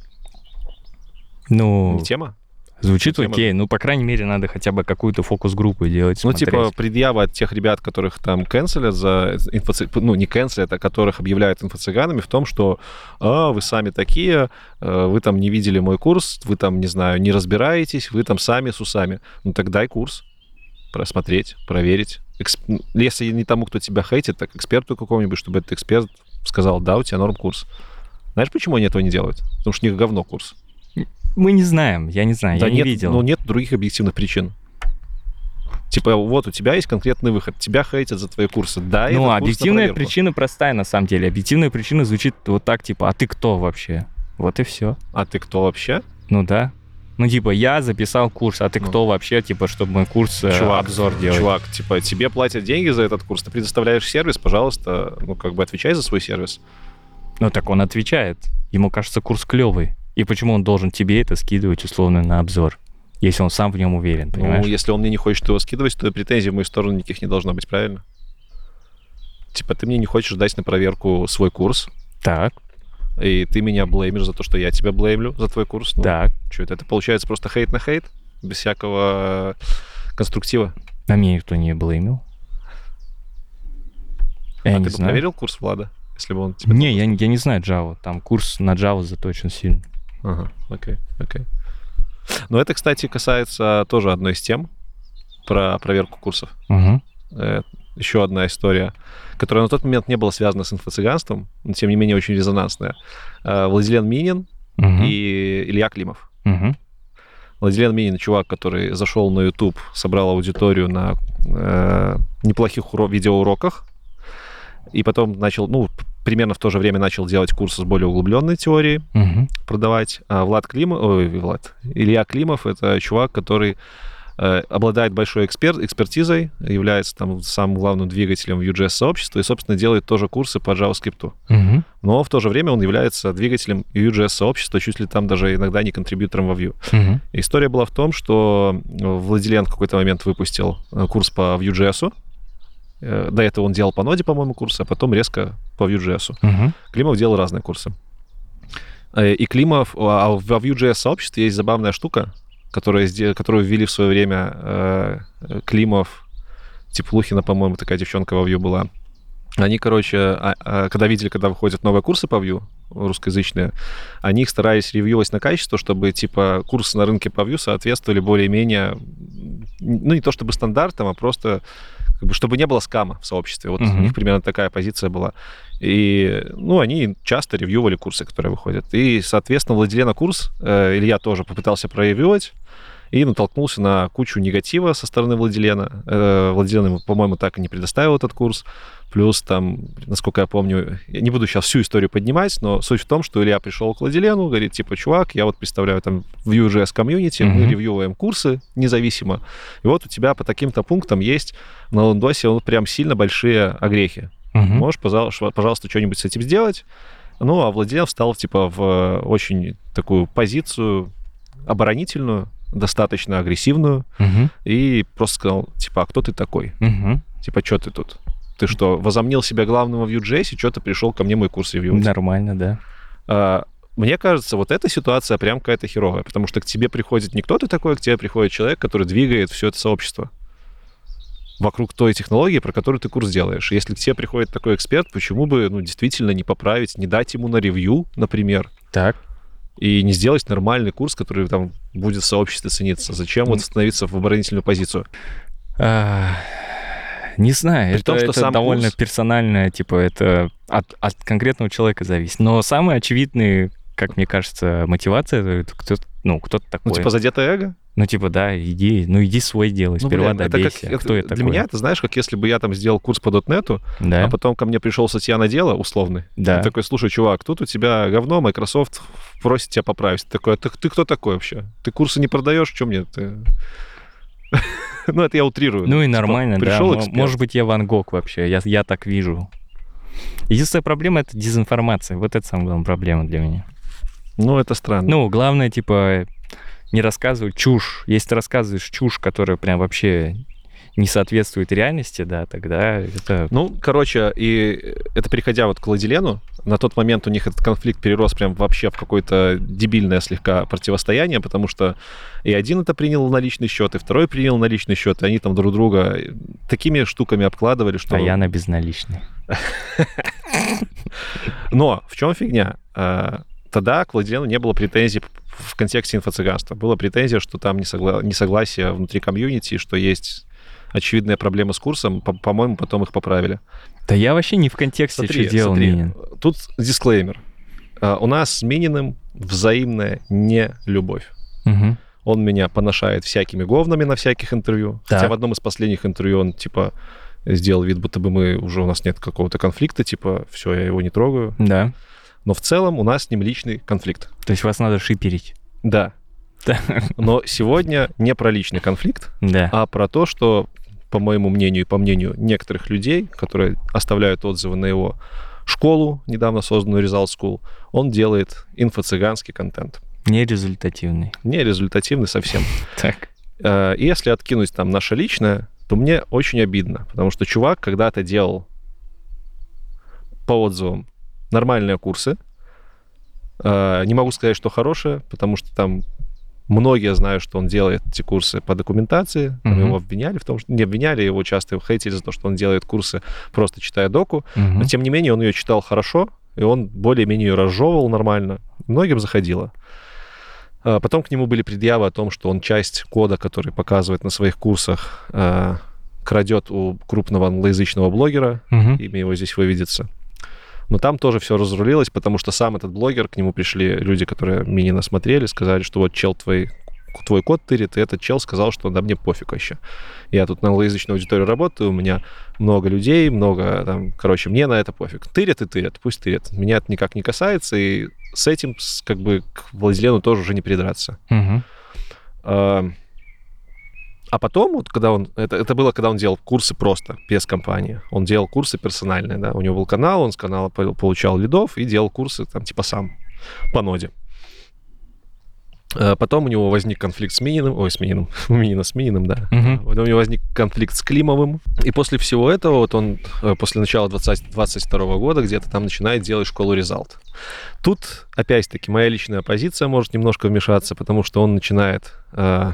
Ну, Не тема? звучит тема- окей. Ну, по крайней мере, надо хотя бы какую-то фокус-группу делать. Ну, смотреть. типа, предъява от тех ребят, которых там канцелят за инфоци... ну, не канцелят, а которых объявляют инфо-цыганами в том, что а, вы сами такие, э, вы там не видели мой курс, вы там, не знаю, не разбираетесь, вы там сами с усами. Ну, так дай курс, просмотреть, проверить. Эксп- ну, Если не тому, кто тебя хейтит, так эксперту какому-нибудь, чтобы этот эксперт сказал, да, у тебя норм курс. Знаешь, почему они этого не делают? Потому что у них говно курс. Мы не знаем, я не знаю, Да я не нет, видел. Ну, нет других объективных причин. Типа, вот у тебя есть конкретный выход, тебя хейтят за твои курсы. Дай Ну, объективная причина простая на самом деле. Объективная причина звучит вот так, типа, а ты кто вообще? Вот и все. А ты кто вообще? Ну да. Ну, типа, я записал курс, а ты Ну. кто вообще, типа, чтобы мой курс э, Чувак, обзор делать? Чувак, типа, тебе платят деньги за этот курс, ты предоставляешь сервис, пожалуйста, ну, как бы отвечай за свой сервис. Ну, так он отвечает. Ему кажется курс клевый. И почему он должен тебе это скидывать условно на обзор? Если он сам в нем уверен, понимаешь? Ну, если он мне не хочет его скидывать, то претензий в мою сторону никаких не должно быть, правильно? Типа, ты мне не хочешь дать на проверку свой курс, Так, и ты меня блеймишь за то, что я тебя блеймлю за твой курс. Ну, так. Что это? Это получается просто хейт на хейт? Без всякого конструктива? А меня никто не блеймил. Я а не ты бы знаю. проверил курс Влада, если бы он тебе... Не, я, я не знаю Java. Там курс на Java заточен сильно. Ага, окей, окей. Но это, кстати, касается тоже одной из тем про проверку курсов. Угу. Э, Еще одна история, которая на тот момент не была связана с инфо-цыганством, но тем не менее очень резонансная. Э, Владилен Минин и Илья Климов. Владилен Минин, чувак, который зашел на YouTube, собрал аудиторию на э, неплохих уро- видеоуроках, и потом начал, ну, примерно в то же время начал делать курсы с более углубленной теорией, продавать. А Влад Климов, ой, Влад, Илья Климов это чувак, который обладает большой экспер, экспертизой, является там самым главным двигателем Vue.js сообщества и, собственно, делает тоже курсы по JavaScript. Но в то же время он является двигателем Vue.js сообщества, чуть ли там даже иногда не контрибьютором во Vue. История была в том, что Владилен в какой-то момент выпустил э, курс по Vue.js. Э, До этого он делал по ноде, по-моему, курсы, а потом резко по Vue.js. Климов делал разные курсы. Э, И Климов, а в Vue.js сообществе есть забавная штука, которая, сде- которую ввели в свое время э, Климов, Теплухина, по-моему, такая девчонка во Vue была. Они, короче, а- а, когда видели, когда выходят новые курсы по Vue, русскоязычные, они их старались ревьювать на качество, чтобы, типа, курсы на рынке по Vue соответствовали более-менее, ну, не то чтобы стандартам, а просто как бы, чтобы не было скама в сообществе. Вот у Мгм. них примерно такая позиция была. И, ну, они часто ревьювали курсы, которые выходят. И, соответственно, Владилена курс э, Илья тоже попытался проревьювать и натолкнулся на кучу негатива со стороны Владилена. Э, Владилен ему, по-моему, так и не предоставил этот курс. Плюс там, насколько я помню, я не буду сейчас всю историю поднимать, но суть в том, что Илья пришел к Владилену, говорит, типа, чувак, я вот представляю там Vue.js комьюнити, мы Мгм. ревьюем курсы независимо, и вот у тебя по таким-то пунктам есть на лондосе вот прям сильно большие огрехи. Можешь, пожалуйста, пожалуйста, что-нибудь с этим сделать? Ну, а Владимир встал, типа, в очень такую позицию оборонительную, достаточно агрессивную, и просто сказал, типа, а кто ты такой? Типа, что ты тут? Ты что, возомнил себя главным в Vue.js, и что ты пришел ко мне мой курс ревьювать? Нормально, да. А, Мне кажется, вот эта ситуация прям какая-то херовая, потому что к тебе приходит не кто-то такой, а к тебе приходит человек, который двигает все это сообщество вокруг той технологии, про которую ты курс делаешь. Если к тебе приходит такой эксперт, почему бы, ну, действительно не поправить, не дать ему на ревью, например, Так. И не сделать нормальный курс, который там будет в сообществе цениться? Зачем вот становиться в оборонительную позицию? А, Не знаю, При это, том, что это сам довольно курс- персонально, типа, это от, от конкретного человека зависит. Но самый очевидный, как мне кажется, мотивация, это кто, ну, кто-то такой. Ну, типа задетое эго? Ну, типа, да, иди, ну, иди свой делай, Ну, сперва блин, это добейся. как- кто это Для такой? меня это, знаешь, как если бы я там сделал курс по дотнету, Да, а потом ко мне пришел Сатьяна Дело, условный, да. И такой, слушай, чувак, тут у тебя говно, Microsoft просит тебя поправить. Ты такой, а ты, ты кто такой вообще? Ты курсы не продаешь? Что мне? Ты... ну, это я утрирую. Ну и Типа, нормально, да. Пришел Мо- эксперт. Может быть, я Ван Гог вообще, я, я так вижу. Единственная проблема — это дезинформация. Вот это самая главная проблема для меня. Ну, это странно. Ну, главное, типа, не рассказывать чушь. Если ты рассказываешь чушь, которая прям вообще не соответствует реальности, да, тогда это... Ну, короче, и это переходя вот к Владилену, на тот момент у них этот конфликт перерос прям вообще в какое-то дебильное слегка противостояние, потому что и один это принял на личный счет, и второй принял на личный счет, и они там друг друга такими штуками обкладывали, что... А я на безналичный. Но в чем фигня? Тогда к Владилену не было претензий в контексте инфо-цыганства. Была претензия, что там несогла- несогласие внутри комьюнити, что есть очевидная проблема с курсом. По- По-моему, потом их поправили. Да я вообще не в контексте, Смотри, что делал смотри, Минин. Тут дисклеймер. А, У нас с Мининым взаимная не любовь. Мгм. Он меня поношает всякими говнами на всяких интервью. Хотя Так. в одном из последних интервью он, типа, сделал вид, будто бы мы уже у нас нет какого-то конфликта, типа, все, я его не трогаю. Да. Но в целом у нас с ним личный конфликт. То есть вас надо шиперить. Да. Но сегодня не про личный конфликт, Да. а про то, что, по моему мнению и по мнению некоторых людей, которые оставляют отзывы на его школу, недавно созданную Result School, он делает инфо-цыганский контент. Нерезультативный. Не результативный совсем. Так. Э, и Если откинуть там наше личное, то мне очень обидно, потому что чувак когда-то делал по отзывам нормальные курсы. Э, Не могу сказать, что хорошие, потому что там многие знают, что он делает эти курсы по документации. Там Мгм. Его обвиняли в том, что... Не обвиняли, его часто хейтили за то, что он делает курсы просто читая доку. Мгм. Но тем не менее он ее читал хорошо, и он более-менее ее разжевывал нормально. Многим заходило. А Потом к нему были предъявы о том, что он часть кода, который показывает на своих курсах, э, крадет у крупного англоязычного блогера. Мгм. Имя его здесь выведется. Но там тоже все разрулилось, потому что сам этот блогер, к нему пришли люди, которые Минина смотрели, сказали, что вот чел твой, твой код тырит, и этот чел сказал, что да мне пофиг вообще. Я тут на англоязычной аудитории работаю, у меня много людей, много там, короче, мне на это пофиг. Тырят и тырят, пусть тырят. Меня это никак не касается, и с этим как бы к Владилену тоже уже не придраться. Мгм. А а потом, вот когда он, это, это было, когда он делал курсы просто, без компании. Он делал курсы персональные, да. У него был канал, он с канала по- получал лидов и делал курсы там типа сам, по ноде. А Потом у него возник конфликт с Мининым, ой, с Мининым, у Минина с Мининым, да. Мгм. Вот у него возник конфликт с Климовым. И после всего этого, вот он э, после начала 2022 года где-то там начинает делать школу Result. Тут, опять-таки, моя личная позиция может немножко вмешаться, потому что он начинает э,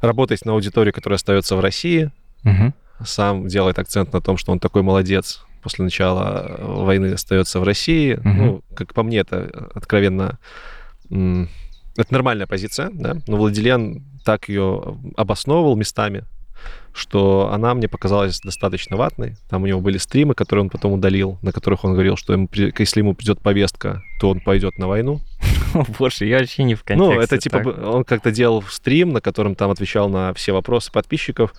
работать на аудиторию, которая остается в России, Мгм. сам делает акцент на том, что он такой молодец, после начала э, войны остается в России. Мгм. Ну, как по мне, это откровенно... Это нормальная позиция, да, но Владилен так ее обосновывал местами, что она мне показалась достаточно ватной. Там у него были стримы, которые он потом удалил, на которых он говорил, что ему, если ему придет повестка, то он пойдет на войну. Боже, я вообще не в контексте. Ну, это типа, так. он как-то делал стрим, на котором там отвечал на все вопросы подписчиков,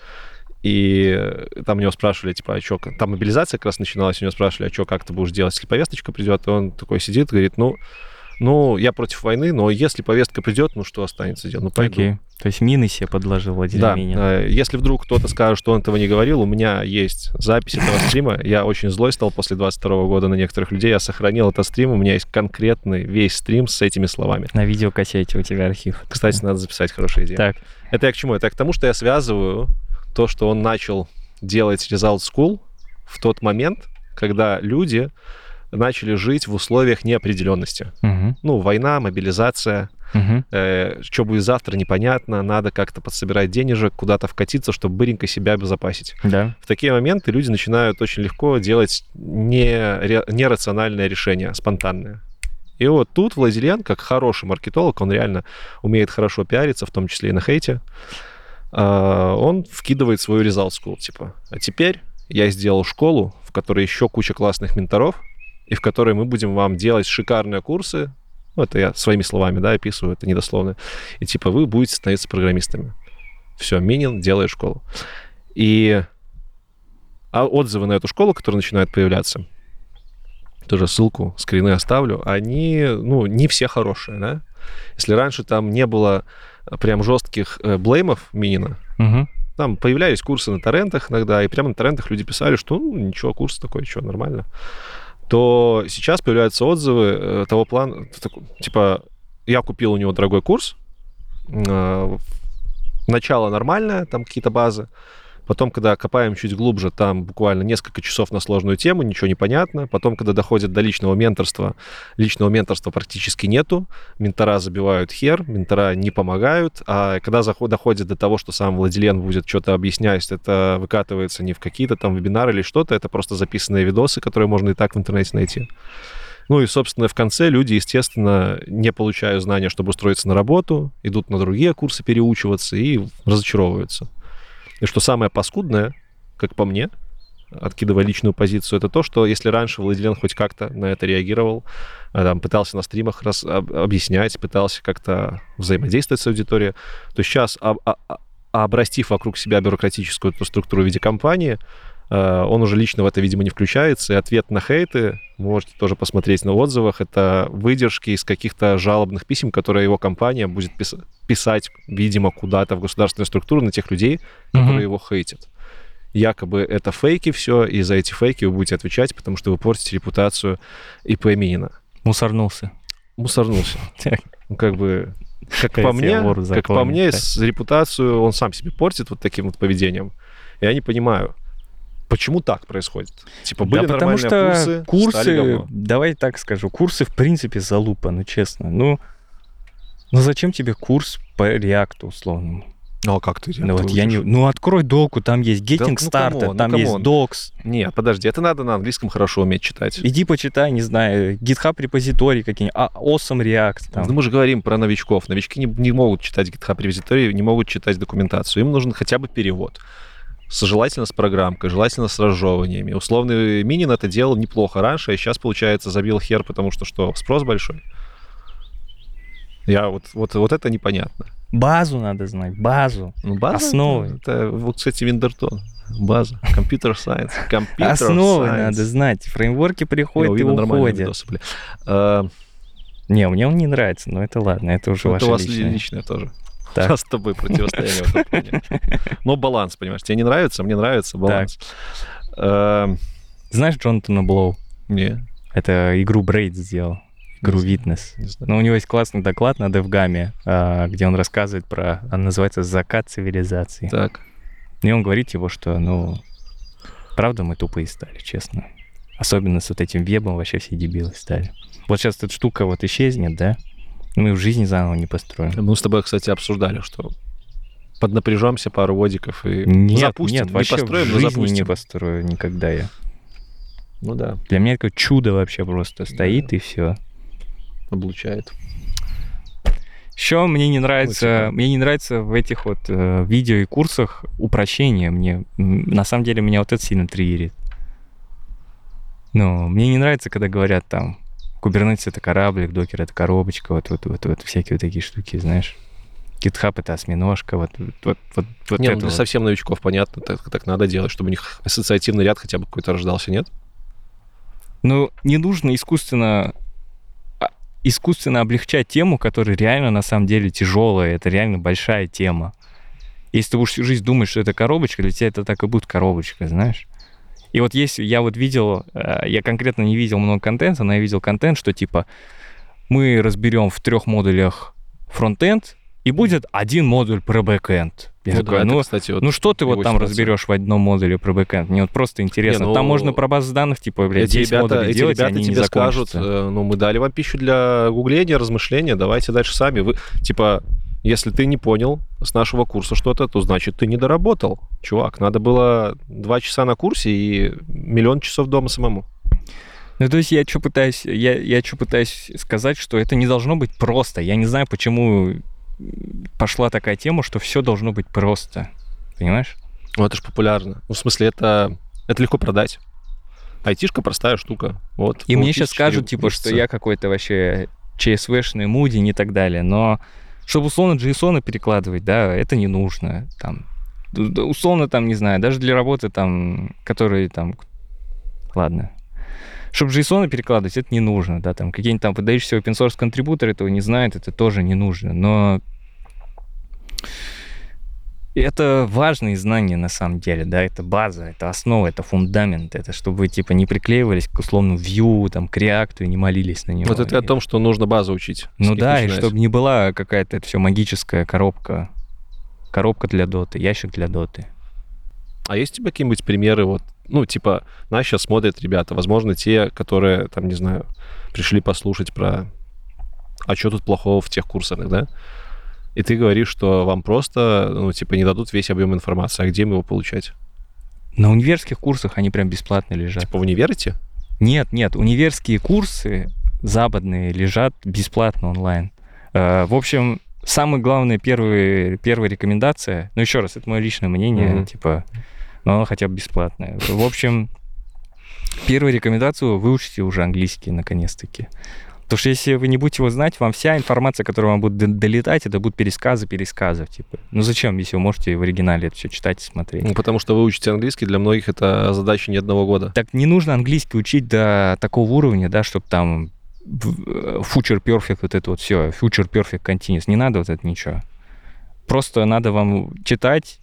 и э, там у него спрашивали, типа, а что, там мобилизация как раз начиналась, у него спрашивали, а что, как ты будешь делать, если повесточка придет, и он такой сидит, говорит, ну, ну, я против войны, но если повестка придет, ну, что останется делать? Ну, пойду. Окей. То есть мины себе подложил Владимир Да, Минин. э, если вдруг кто-то скажет, что он этого не говорил, у меня есть запись этого стрима. Я очень злой стал после 22 года на некоторых людей. Я сохранил этот стрим, у меня есть конкретный весь стрим с этими словами. На видеокассете у тебя архив. Кстати, надо записать хорошая идея. Так. Это я к чему? Это я к тому, что я связываю то, что он начал делать Result School в тот момент, когда люди начали жить в условиях неопределенности. Мгм. Ну, война, мобилизация, Мгм. что будет завтра, непонятно, надо как-то подсобирать денежек, куда-то вкатиться, чтобы быренько себя обезопасить. Да. В такие моменты люди начинают очень легко делать нере- нерациональные решения, спонтанные. И вот тут Владилен, как хороший маркетолог, он реально умеет хорошо пиариться, в том числе и на хейте, а, он вкидывает свою Result School, типа, а теперь я сделал школу, в которой еще куча классных менторов, и в которой мы будем вам делать шикарные курсы, ну, это я своими словами, да, описываю, это недословно, и типа вы будете становиться программистами. Все, Минин делает школу. И а отзывы на эту школу, которые начинают появляться, тоже ссылку, скрины оставлю, они, ну, не все хорошие, да. Если раньше там не было прям жестких э, блеймов Минина, Мгм. Там появлялись курсы на торрентах иногда, и прямо на торрентах люди писали, что ну, ничего, курс такой, что, нормально. То сейчас появляются отзывы э, того плана, типа, я купил у него дорогой курс, э, начало нормальное, там какие-то базы, Потом, когда копаем чуть глубже, там буквально несколько часов на сложную тему, ничего не понятно. Потом, когда доходит до личного менторства, личного менторства практически нету. Ментора забивают хер, ментора не помогают. А когда доходит до того, что сам владелен будет что-то объяснять, это выкатывается не в какие-то там вебинары или что-то, это просто записанные видосы, которые можно и так в интернете найти. Ну и, собственно, в конце люди, естественно, не получая знания, чтобы устроиться на работу, идут на другие курсы переучиваться и разочаровываются. И что самое паскудное, как по мне, откидывая личную позицию, это то, что если раньше Владилен хоть как-то на это реагировал, а, там, пытался на стримах раз, об- объяснять, пытался как-то взаимодействовать с аудиторией, то сейчас, об- а- а- обрастив вокруг себя бюрократическую структуру в виде компании, э, он уже лично в это, видимо, не включается. И ответ на хейты, можете тоже посмотреть на отзывах, это выдержки из каких-то жалобных писем, которые его компания будет пис- писать, видимо, куда-то в государственную структуру на тех людей, которые Мгм. его хейтят. Якобы это фейки все, и за эти фейки вы будете отвечать, потому что вы портите репутацию ИП Минина. Мусорнулся. Мусорнулся. Ну, как бы, как по мне, как по мне, репутацию он сам себе портит вот таким вот поведением. Я не понимаю, почему так происходит. Типа, были да потому что курсы, курсы, давай так скажу, курсы в принципе залупа, ну честно. Ну, ну зачем тебе курс по реакту условному? Ну, а как ты Ну, вот я не... Ну, открой доку, там есть Getting ну, Started, come on, ну, там есть come on. Docs. Нет, подожди, это надо на английском хорошо уметь читать. Иди почитай, не знаю, GitHub репозиторий какие-нибудь, а, Awesome React. Там. Ну, мы же говорим про новичков. Новички не, не могут читать GitHub репозитории, не могут читать документацию. Им нужен хотя бы перевод. С- Желательно с программкой, желательно с разжеваниями. Условный Минин это делал неплохо раньше, а сейчас, получается, забил хер, потому что что, спрос большой? Я вот, вот, вот это непонятно. Базу надо знать, базу. Ну, база Основы. Это, это вот, кстати, Виндертон. База. Компьютер сайенс. Компьютер Основы science. надо знать. Фреймворки Я приходят и увидел нормальные уходят. видосы, бля. А, Не, мне он не нравится, но это ладно, это уже это ваше у вас личное. личное тоже. Так. У нас с тобой противостояние в этом плане. Но баланс, понимаешь, тебе не нравится, мне нравится баланс. Эм, Знаешь Джонатана Блоу? Не, Это игру Braid сделал, игру Witness. Но у него есть классный доклад на DevGAMM е, а, где он рассказывает про, он называется «Закат цивилизации». Так, И он говорит его, что, ну, правда мы тупые стали, честно. Особенно с вот этим вебом вообще все дебилы стали. Вот сейчас эта штука вот исчезнет, да? Мы в жизни заново не построим. мы с тобой, кстати, обсуждали, что поднапряжемся пару водиков и Нет, запустим. нет, не вообще построим, в но жизни запустим. не построю никогда я. Ну да, Для меня это чудо вообще просто стоит и все. облучает. Еще мне не нравится, типа. мне не нравится в этих вот э, видео и курсах упрощение. Мне на самом деле меня вот это сильно триггерит. Ну, мне не нравится, когда говорят там, Kubernetes это кораблик, докер это коробочка, вот, вот, вот, вот всякие вот такие штуки, знаешь. GitHub это осьминожка, вот, вот, вот, вот не, ну это для вот. совсем новичков понятно, так, так надо делать, чтобы у них ассоциативный ряд хотя бы какой-то рождался, нет? Ну, не нужно искусственно а, искусственно облегчать тему, которая реально на самом деле тяжелая, это реально большая тема. Если ты будешь всю жизнь думать, что это коробочка, для тебя это так и будет коробочка, знаешь. И вот если я вот видел, э, я конкретно не видел много контента, но я видел контент, что типа мы разберем в трех модулях фронтенд, и будет один модуль про бэкэнд. Я Ну такой, да, это, ну, кстати, вот ну что ты вот там ситуация. разберешь в одном модуле про бэкэнд? Мне вот просто интересно. ну, там можно про базы данных, типа, блядь, эти 10 ребята, эти делать, ребята не тебе скажут, э, ну, мы дали вам пищу для гугления, размышления, давайте дальше сами. Вы, типа, если ты не понял с нашего курса что-то, то значит ты не доработал. Чувак, надо было два часа на курсе и миллион часов дома самому. Ну, то есть я что пытаюсь, я, я что пытаюсь сказать, что это не должно быть просто. Я не знаю, почему пошла такая тема, что все должно быть просто. Понимаешь? Ну, это же популярно. Ну, в смысле, это, это легко продать. Айтишка простая штука. Вот. И мне сейчас скажут, типа, что месяца. я какой-то вообще CSV-шный мудин и так далее. Но чтобы условно JSON перекладывать, да, это не нужно. Там, условно, там, не знаю, даже для работы, там, которые там... Ладно. Чтобы JSON перекладывать, это не нужно, да, там какие-нибудь там выдающиеся open source контрибуторы этого не знают, это тоже не нужно, но это важные знания на самом деле, да, это база, это основа, это фундамент, это чтобы вы, типа, не приклеивались к условному Vue, там, к React и не молились на него. Вот это о И- том, что нужно базу учить. Ну да, и начинать. чтобы не была какая-то это все магическая коробка. Коробка для доты, ящик для доты. А есть у тебя какие-нибудь примеры, вот, ну, типа, нас сейчас смотрят ребята, возможно, те, которые, там, не знаю, пришли послушать про, а что тут плохого в тех курсах, да? И ты говоришь, что вам просто, ну, типа, не дадут весь объем информации, а где им его получать? На универских курсах они прям бесплатно лежат. Типа в универите? Нет, нет, универские курсы западные лежат бесплатно онлайн. Э, В общем, самая главная первая, первая рекомендация, ну еще раз, это мое личное мнение, Мгм. типа, но оно хотя бы бесплатное. В общем, первая рекомендация, выучите уже английский наконец-таки. Потому что если вы не будете его знать, вам вся информация, которая вам будет долетать, это будут пересказы пересказов. Типа. Ну зачем, если вы можете в оригинале это все читать и смотреть? Ну, потому что вы учите английский, для многих это задача не одного года. Так не нужно английский учить до такого уровня, да, чтобы там э, future perfect, вот это вот все, future perfect continuous. Не надо вот это ничего. Просто надо вам читать,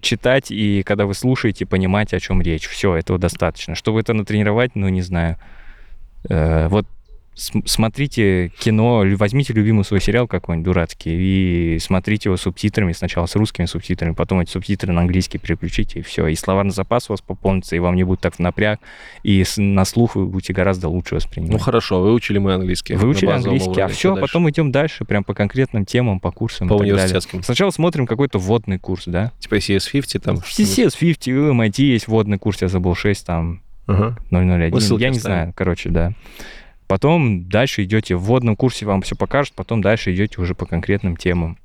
читать, и когда вы слушаете, понимать, о чем речь. Все, этого достаточно. Чтобы это натренировать, ну, не знаю. Э, вот смотрите кино, возьмите любимый свой сериал какой-нибудь дурацкий и смотрите его субтитрами, сначала с русскими субтитрами, потом эти субтитры на английский переключите, и все. И словарный запас у вас пополнится, и вам не будет так напряг, и на слух вы будете гораздо лучше воспринимать. Ну, хорошо, выучили мы английский. Выучили английский, а все, Что дальше? потом идем дальше, прям по конкретным темам, по курсам По так далее. университетским. Сначала смотрим какой-то вводный курс, да? Типа CS50 там. В CS50, в MIT есть вводный курс, я забыл 6, там, Ага. 001. Мы ссылки Я не знаю, короче, да. Потом дальше идете, в вводном курсе вам все покажут, потом дальше идете уже по конкретным темам.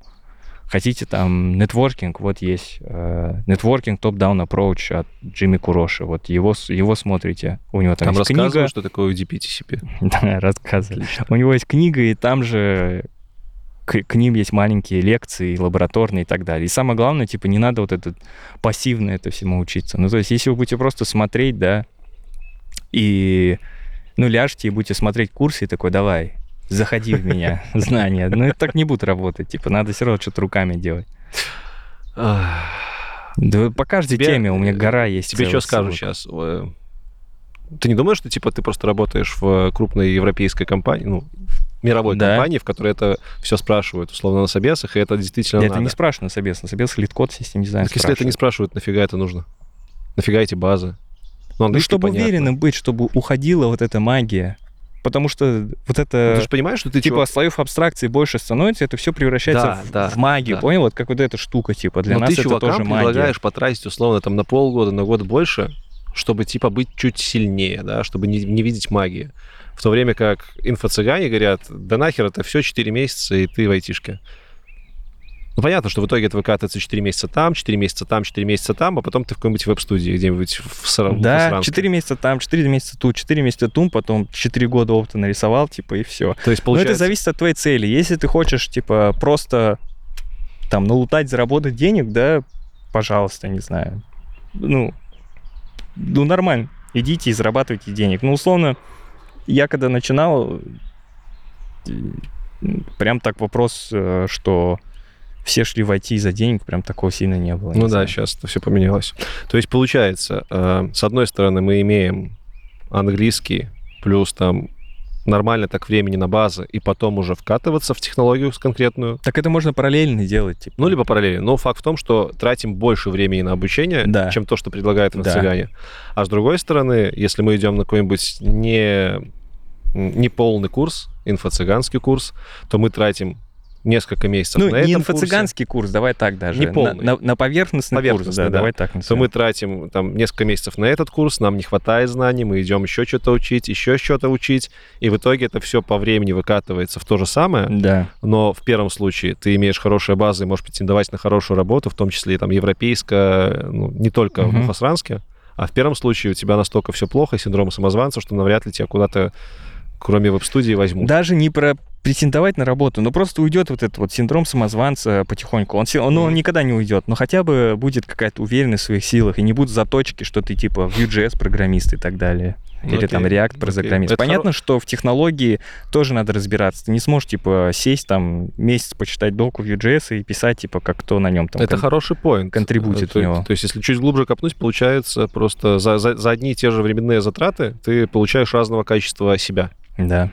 Хотите там нетворкинг, вот есть э, нетворкинг топ-даун approach от Джимми Куроши. Вот его, его смотрите. У него там, Там есть книга. что такое UDP, TCP. Да, рассказывает. Отлично. У него есть книга, и там же к, к ним есть маленькие лекции, лабораторные и так далее. И самое главное, типа, не надо вот это пассивно это всему учиться. Ну, то есть, если вы будете просто смотреть, да, и, ну, ляжете и будете смотреть курсы, и такой, давай, заходи в меня, знания. Но это так не будет работать. Типа, надо все равно что-то руками делать. Да по каждой Тебе- теме у меня гора есть. Тебе что скажу сейчас? Ты не думаешь, что типа ты просто работаешь в крупной европейской компании, ну, мировой Да. компании, в которой это все спрашивают, условно, на собесах, и это действительно Да это надо. не спрашиваю на собес. На собес LeetCode system design Так если это не спрашивают, нафига это нужно? Нафига эти базы? Ну, Ну, английский чтобы понятно. уверенным быть, чтобы уходила вот эта магия. Потому что вот это... Ты же понимаешь, что ты типа чувак- слоев абстракции больше становится, это все превращается Да, в, да, в магию. да. Понял? Вот как вот эта штука, типа, для Но нас ты это чувакам тоже магия. предлагаешь потратить, условно, там на полгода, на год больше, чтобы, типа, быть чуть сильнее, да, чтобы не, не видеть магии. В то время как инфо-цыгане говорят, да нахер это все 4 месяца, и ты в айтишке. Ну, понятно, что в итоге это выкатывается 4 месяца там, 4 месяца там, 4 месяца там, а потом ты в какой-нибудь веб-студии где-нибудь в Сара- Да, Мухосранске. 4 месяца там, 4 месяца тут, 4 месяца тут, потом 4 года опыта нарисовал, типа, и все. То есть, Но получается... это зависит от твоей цели. Если ты хочешь, типа, просто там налутать, заработать денег, да, пожалуйста, не знаю. Ну, ну нормально. Идите и зарабатывайте денег. Ну, условно, я когда начинал, прям так вопрос, э, что все шли в IT за денег, прям такого сильно не было. Ну не да, знаю. сейчас это все поменялось. То есть, получается, э, с одной стороны, мы имеем английский, плюс там нормально так времени на базы, и потом уже вкатываться в технологию конкретную. Так это можно параллельно делать, типа. Ну, либо параллельно. Но факт в том, что тратим больше времени на обучение, Да. чем то, что предлагает Да. инфо-цыгане. А с другой стороны, если мы идем на какой-нибудь не, не полный курс, инфо-цыганский курс, то мы тратим несколько месяцев ну, на не этом курсе. инфо-цыганский курс, давай так даже. Не На- полный. На, на поверхностный, курс, Поверхностный, да, да. давай так то назовем. мы тратим там несколько месяцев на этот курс, нам не хватает знаний, мы идем еще что-то учить, еще что-то учить, и в итоге это все по времени выкатывается в то же самое, Да. но в первом случае ты имеешь хорошие базы и можешь претендовать на хорошую работу, в том числе там европейская, ну, не только в Мгм. Мухосранске, а в первом случае у тебя настолько все плохо, синдром самозванца, что навряд ли тебя куда-то кроме веб-студии возьмут. Даже не про претендовать на работу, но просто уйдет вот этот вот синдром самозванца потихоньку. Он, он, ну, он никогда не уйдет, но хотя бы будет какая-то уверенность в своих силах, и не будут заточки, что ты типа Vue.js программист и так далее. или Окей, там React окей. программист. Понятно, что в технологии тоже надо разбираться. Ты не сможешь, типа, сесть там месяц почитать доку Vue.js и писать, типа, как кто на нем там. Это кон- хороший поинт. контрибутит то, в него. То есть, если чуть глубже копнуть, получается просто за, за, за одни и те же временные затраты ты получаешь разного качества себя. Да.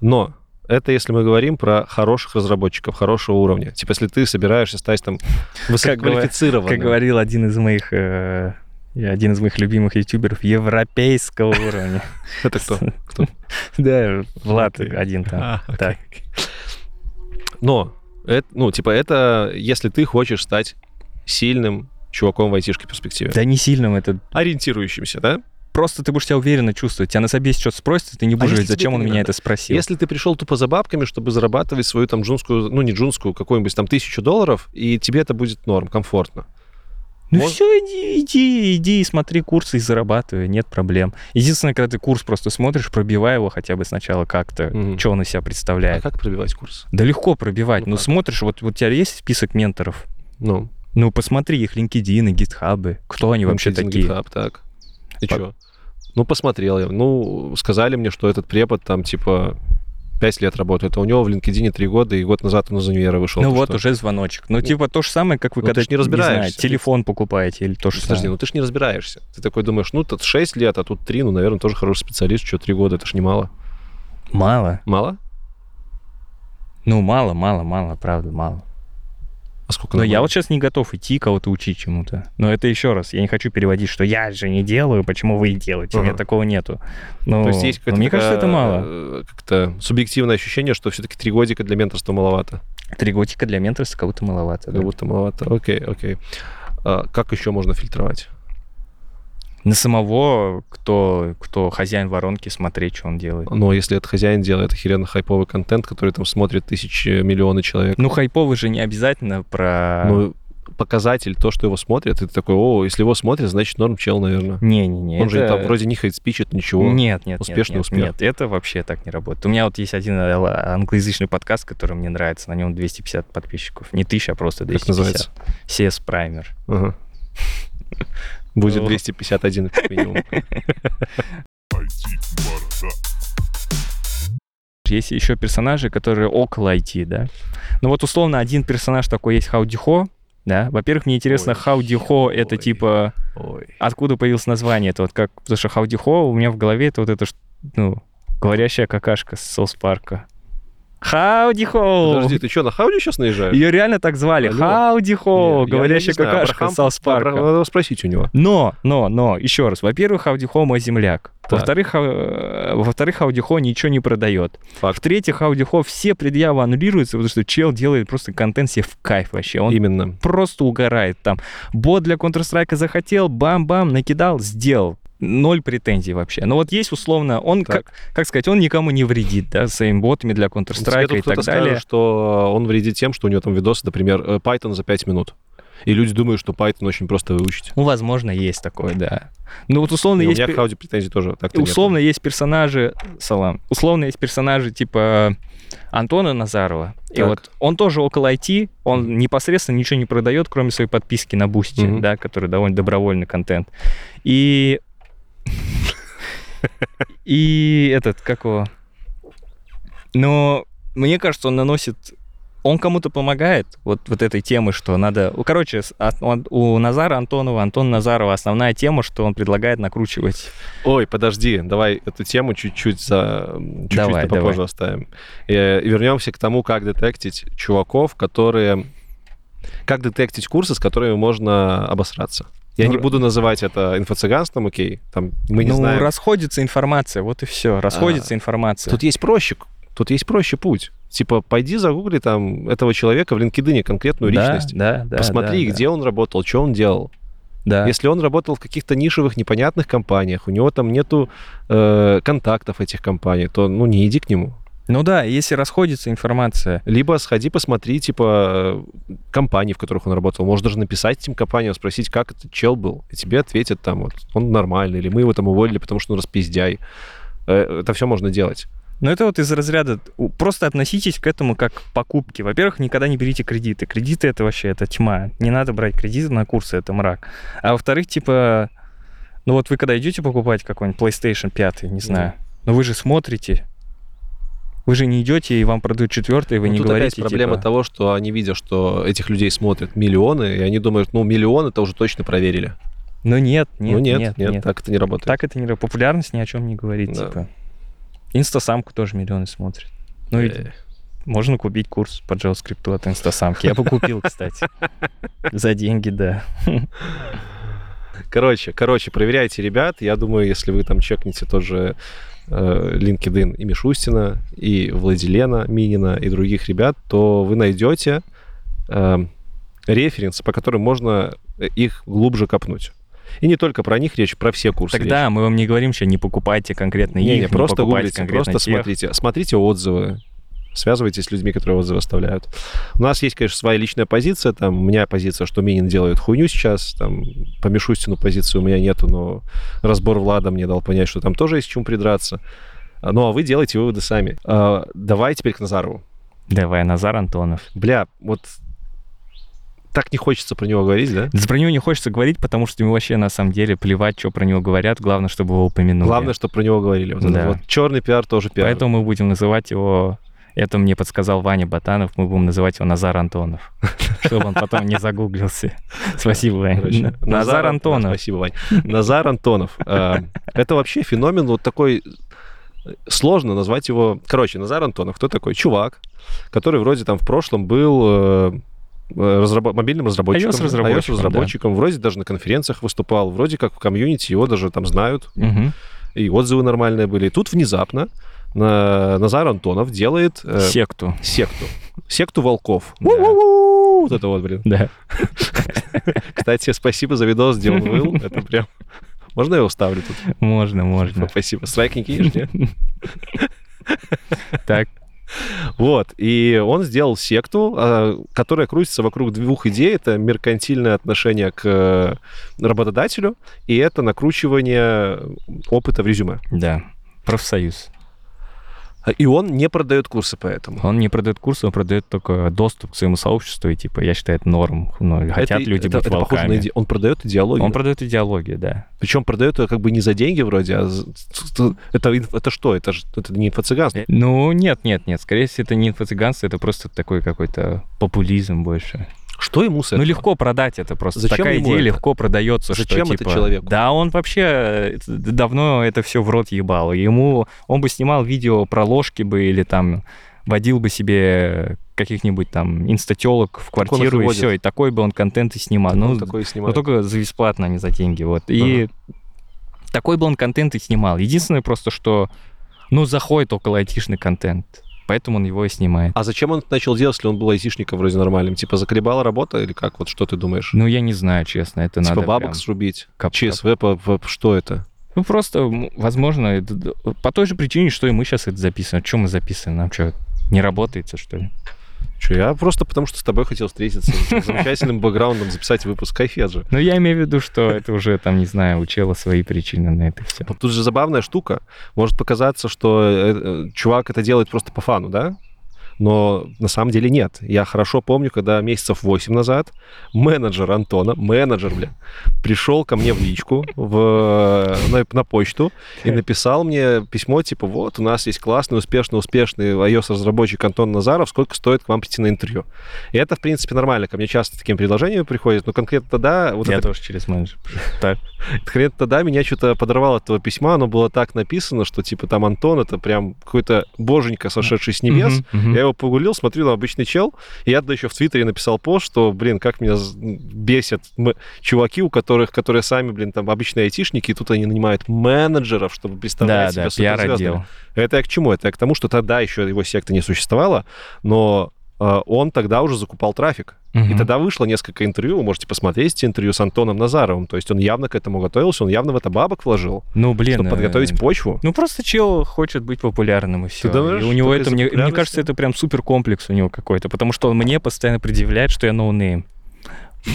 Но это если мы говорим про хороших разработчиков, хорошего уровня. Типа, если ты собираешься стать там высококвалифицированным. Как говорил один из моих э, один из моих любимых ютуберов европейского уровня. Это кто? Кто? Да, Влад один там. А, Так. Но, ну, типа, это если ты хочешь стать сильным чуваком в айтишке перспективе. Да не сильным это. Ориентирующимся, да? Просто ты будешь себя уверенно чувствовать. Тебя на собесе что-то спросят, ты не будешь если говорить, зачем он меня надо? это спросил. Если ты пришел тупо за бабками, чтобы зарабатывать свою там джунскую, ну не джунскую, какую-нибудь там тысячу долларов, и тебе это будет норм, комфортно. Ну Может- все, иди, иди, иди и смотри курсы и зарабатывай, нет проблем. Единственное, когда ты курс просто смотришь, пробивай его хотя бы сначала как-то, Мгм. что он из себя А представляет. как пробивать курс? Да легко пробивать. Ну Ну, как? смотришь, вот, вот у тебя есть список менторов? Ну, Ну, посмотри их LinkedIn и GitHub. Кто они вообще LinkedIn, такие? GitHub, так. И По- что? Ну, посмотрел я. Ну, сказали мне, что этот препод там, типа, 5 лет работает, а у него в LinkedIn 3 года, и год назад он из универа вышел. Ну Ты вот что? уже звоночек. Ну, типа то же самое, как вы Ну, ты когда, ж не разбираешься. знаю, телефон покупаете или то же Подожди, самое. ну ты ж не разбираешься. Ты такой думаешь, ну, тут 6 лет, а тут 3, ну, наверное, тоже хороший специалист, что 3 года, это ж немало. Мало. Мало? Ну, мало, мало, мало, правда, мало. Сколько Но я вот сейчас не готов идти кого-то учить чему-то. Но это еще раз, я не хочу переводить, что я же не делаю, почему вы делаете. У меня такого нету. Ну, То есть есть ну, какое-то мне кажется, это мало. э, Как-то субъективное ощущение, что все-таки три годика для менторства маловато. Три годика для менторства как будто маловато. да. Как будто маловато. Окей, окей. А как еще можно фильтровать? На самого, кто, кто хозяин воронки, смотреть, что он делает. Но если это хозяин делает охеренно хайповый контент, который там смотрит тысячи, миллионы человек, Ну, хайповый же не обязательно про... ну, показатель, то, что его смотрят, и ты такой, о, если его смотрят, значит норм чел, наверное. Не-не-не. Он же это- там вроде не хейт-спичит, ничего. Нет, нет, Успешный нет, успех. Нет, это вообще так не работает. У меня вот есть один э, англоязычный подкаст, который мне нравится. На нем 250 подписчиков. Не тысяча, а просто 250. называется? CS Primer. Ага. Будет О. 251 как минимум. Есть еще персонажи, которые около IT, да. Ну вот условно один персонаж такой есть Хаудихо, да. Во-первых, мне интересно, Хаудихо это типа откуда появилось название? Это вот как, потому что Хаудихо у меня в голове это вот это, ну, говорящая какашка с Саус Парка. Хаудихо! Подожди, ты что, на Хауди сейчас наезжаешь? Ее реально так звали. Алло. Я- я Говорящая какашка с Саус Парка. Надо спросить у него. Но, но, но, еще раз. Во-первых, Хаудихо мой земляк. Во-вторых, Хау- во-вторых, Хаудихо ничего не продает. В-третьих, Хаудихо все предъявы аннулируются, потому что чел делает просто контент себе в кайф вообще. Он Именно. просто угорает там. Бот для Counter-Strike захотел, бам-бам, накидал, сделал. Ноль претензий вообще. Но вот есть условно, он, Так. как, как сказать, он никому не вредит, да, своими ботами для Counter-Strike и так далее. скажет, что он вредит тем, что у него там видосы, например, э, Python за 5 минут. И люди думают, что Python очень просто выучить. Ну, возможно, есть такое, да. Ну, вот условно И у есть... меня пе- к Хауди претензий тоже так-то нету. Условно есть персонажи, салам, условно есть персонажи типа Антона Назарова. И Так. вот он тоже около IT, он непосредственно ничего не продает, кроме своей подписки на Boosty, Мгм. да, который довольно добровольный контент. И... И этот, как его... Но мне кажется, он наносит... Он кому-то помогает, вот, вот этой темы, что надо... ну, Короче, у Назара Антонова, Антон Назарова основная тема, что он предлагает накручивать Ой, подожди, давай эту тему чуть-чуть за чуть-чуть Давай, попозже давай. оставим. Э, И вернемся к тому, как детектить чуваков, которые... Как детектить курсы, с которыми можно обосраться. Я Ну, не буду называть это инфо-цыганством, окей. Там мы не ну, знаем. расходится информация, вот и все. Расходится А, информация. Тут есть проще, тут есть проще путь. Типа, пойди загугли там этого человека в LinkedIn, конкретную да, личность. да, да. Посмотри, да, где он работал, что он делал. Да. Если он работал в каких-то нишевых, непонятных компаниях, у него там нету э, контактов этих компаний, то ну не иди к нему. Ну да, если расходится информация. Либо сходи, посмотри, типа, э, компании, в которых он работал. Можешь даже написать этим компаниям, спросить, как этот чел был. И тебе ответят там, вот, он нормальный, или мы его там уволили, потому что он распиздяй. Э, Это все можно делать. Но это вот из разряда... Просто относитесь к этому как к покупке. Во-первых, никогда не берите кредиты. Кредиты это вообще, это тьма. Не надо брать кредиты на курсы, это мрак. А во-вторых, типа, Ну вот вы когда идете покупать какой-нибудь PlayStation 5, не знаю, но вы же смотрите, вы же не идете, и вам продают четвертый, вы Ну, не тут говорите, опять проблема типа, того, что они видят, что этих людей смотрят миллионы, и они думают, ну, миллион это уже точно проверили. ну нет, нет, ну, нет, нет, нет, нет. так это не работает. Так это не ра- популярность ни о чем не говорит, Да. типа. Инстасамку тоже миллионы смотрят. Ну и Э, можно купить курс по JavaScript от инстасамки. Я бы купил, кстати. За деньги, да. Короче, короче, проверяйте ребят. Я думаю, если вы там чекнете тот же э, LinkedIn и Мишустина, и Владилена Минина, и других ребят, то вы найдете э, референсы, по которым можно э, их глубже копнуть. И не только про них речь, про все курсы Тогда мы вам не говорим, что не покупайте конкретно речь. Не, их, не, не просто покупайте гуглите, конкретно просто тех. смотрите. Смотрите отзывы, связывайтесь с людьми, которые отзывы оставляют. У нас есть, конечно, своя личная позиция. Там, у меня позиция, что Минин делает хуйню сейчас. Там, по Мишустину позиции у меня нету, но разбор Влада мне дал понять, что там тоже есть к чему придраться. А, Ну, а вы делаете выводы сами. А, давай теперь к Назарову. Давай, Назар Антонов. Бля, вот так не хочется про него говорить, да? Да Про него не хочется говорить, потому что ему вообще на самом деле плевать, что про него говорят. Главное, чтобы его упомянули. Главное, что про него говорили. Вот, Да. вот черный пиар тоже пиар. Поэтому мы будем называть его... Это мне подсказал Ваня Батанов, мы будем называть его Назар Антонов, чтобы он потом не загуглился. Спасибо. Короче, Назар да, Антонов. Спасибо, Вань. Назар Антонов. А, Это вообще феномен вот такой... Сложно назвать его... Короче, Назар Антонов, кто такой? Чувак, который вроде там в прошлом был э, э, разрабо- мобильным разработчиком, iOS-разработчиком, разработчиком вроде даже на конференциях выступал, вроде как в комьюнити его даже там знают, Мгм. и отзывы нормальные были. И тут внезапно Назар Антонов делает э, Секту. секту. Секту волков. Да. Вот это вот, блин. Да. Кстати, спасибо за видос, где он выл. Это прям... Можно я его вставлю тут? Можно, можно. Спасибо. Страйк не кинешь, нет? Так, Вот. И он сделал секту, а, которая крутится вокруг двух идей. Это меркантильное отношение к э, работодателю, и это накручивание опыта в резюме. да. Профсоюз. И он не продает курсы по этому. Он не продает курсы, он продает только доступ к своему сообществу, и типа, я считаю, это норм. Ну, хотят Это- люди это- быть это похоже на волками. иде- Он продает идеологию. Он продает идеологию, да. Причем продает ее как бы не за деньги вроде, а за- это, это что? Это, ж- это не инфо-цыганство. Э, Ну, нет, нет, нет. Скорее всего, это не инфо-цыганство, это просто такой какой-то популизм больше. Что ему с Ну, этого? легко продать это просто. Зачем Такая идея это? легко продается, Зачем что это типа... человеку? Да, он вообще э, давно это все в рот ебал. Ему... Он бы снимал видео про ложки бы или там водил бы себе каких-нибудь там инстателок в квартиру и все, и такой бы он контент и снимал. Так Ну, он такое но снимает. только за бесплатно, а не за деньги. Вот. И такой бы он контент и снимал. Единственное просто, что ну, заходит около айтишный контент. Поэтому он его и снимает. А зачем он это начал делать, если он был айтишником вроде нормальным? Типа заколебала работа или как? Вот что ты думаешь? Ну, я не знаю, честно, это типа надо бабок прям срубить? кап- ЧСВ, по, по- что это? Ну, просто, возможно, это по той же причине, что и мы сейчас это записываем. Что мы записываем? Нам что, не работает, что ли? Че, я просто потому что с тобой хотел встретиться с замечательным бэкграундом, записать выпуск. Кайфет же. Ну, я имею в виду, что это уже, там, не знаю, у чела свои причины на это все. Тут же забавная штука. Может показаться, что э, э, чувак это делает просто по фану, да? Но на самом деле нет. Я хорошо помню, когда месяцев 8 назад менеджер Антона, менеджер, бля, пришел ко мне в личку, в, на, на почту и написал мне письмо, типа, вот, у нас есть классный, успешный, успешный iOS-разработчик Антон Назаров, сколько стоит к вам прийти на интервью? И это, в принципе, нормально. Ко мне часто таким предложениями приходят, но конкретно тогда... Вот я это тоже через менеджер. Так. Хрен тогда меня что-то подорвало от этого письма, оно было так написано, что типа там Антон, это прям какой-то боженька, сошедший с небес. Мгм. Я его погулил, смотрю, там обычный чел, и я тогда еще в Твиттере написал пост, что, блин, как меня бесят м- чуваки, у которых, которые сами, блин, там обычные айтишники, и тут они нанимают менеджеров, чтобы Да, представлять да, себя суперзвездами. пиар-отдел. Это я к чему? Это я к тому, что тогда еще его секта не существовало, но он тогда уже закупал трафик. И Мгм. тогда вышло несколько интервью, вы можете посмотреть эти интервью с Антоном Назаровым. То есть он явно к этому готовился, он явно в это бабок вложил, Ну, блин. чтобы э, подготовить почву. Ну, просто чел хочет быть популярным, и все. думаешь, у него это, мне, мне кажется, это прям супер комплекс у него какой-то, потому что он мне постоянно предъявляет, что я ноунейм.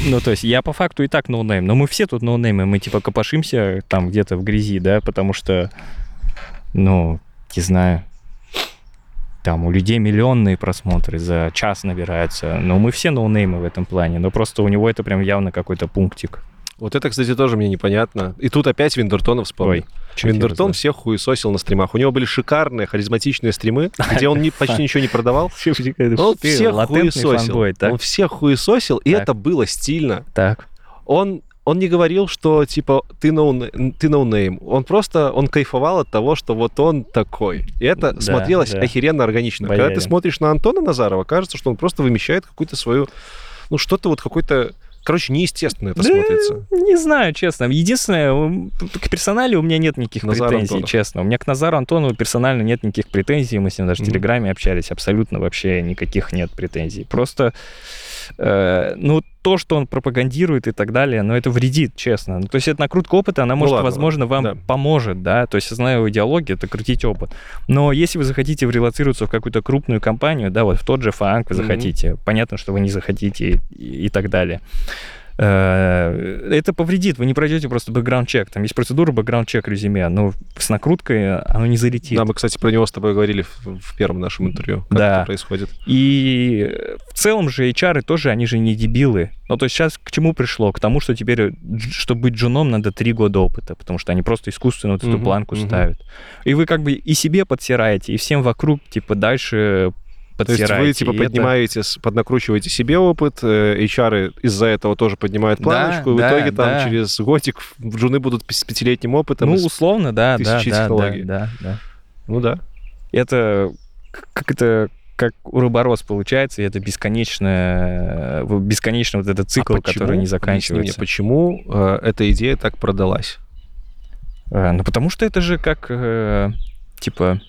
Ну, то есть я по факту и так ноунейм, но мы все тут ноунеймы, мы типа копошимся там где-то в грязи, да, потому что, ну, не знаю, там у людей миллионные просмотры за час набираются, но мы все ноунеймы в этом плане, но просто у него это прям явно какой-то пунктик. Вот это, кстати, тоже мне непонятно. И тут опять Виндертона вспомнил. Ой, Виндертон всех хуесосил на стримах. У него были шикарные, харизматичные стримы, где он почти ничего не продавал. Он всех хуесосил. Он всех хуесосил, и это было стильно. Так. Он, он не говорил, что, типа, ты ноун- ты ноунейм. Он просто, он кайфовал от того, что вот он такой. И это Да, смотрелось да. охеренно органично. Когда ты Боярин. смотришь на Антона Назарова, кажется, что он просто вымещает какую-то свою, ну, что-то вот какой-то, короче, неестественно это Да, смотрится. Не знаю, честно. Единственное, к персонале у меня нет никаких Назар претензий, Антонов. честно. У меня к Назару Антонову персонально нет никаких претензий. Мы с ним даже в Мгм. Телеграме общались. Абсолютно вообще никаких нет претензий. Просто, э, ну, то, что он пропагандирует и так далее, ну, это вредит, честно. Ну, то есть это накрутка опыта, она, может, ладно, возможно, вам да. поможет, да. То есть, зная его идеологию, это крутить опыт. Но если вы захотите врелацироваться в какую-то крупную компанию, да, вот в тот же фанк вы захотите, понятно, что вы не захотите и, и так далее. Э, Это повредит, вы не пройдете просто бэкграунд-чек. Там есть процедура бэкграунд-чек резюме, но с накруткой оно не залетит. Да, мы, кстати, про него с тобой говорили в, в первом нашем интервью. Как Да. это происходит. И в целом же HR тоже, они же не дебилы. Ну, то есть сейчас к чему пришло? К тому, что теперь, дж- чтобы быть джуном, надо три года опыта, потому что они просто искусственно вот эту Мгм, планку мгм. ставят. И вы как бы и себе подсираете, и всем вокруг, типа, дальше То есть вы, типа, это- поднимаете, с- поднакручиваете себе опыт, э, HR из-за этого тоже поднимают Да, планочку, и в да, итоге там да. через годик джуны будут с пятилетним опытом. Ну, условно, да, да, да, да, да, да. ну да. это как это как уроборос получается, и это бесконечное, э, бесконечно вот этот цикл, А почему, который не заканчивается. мне, почему э, эта идея так продалась? Э, Ну, потому что это же как, э, типа,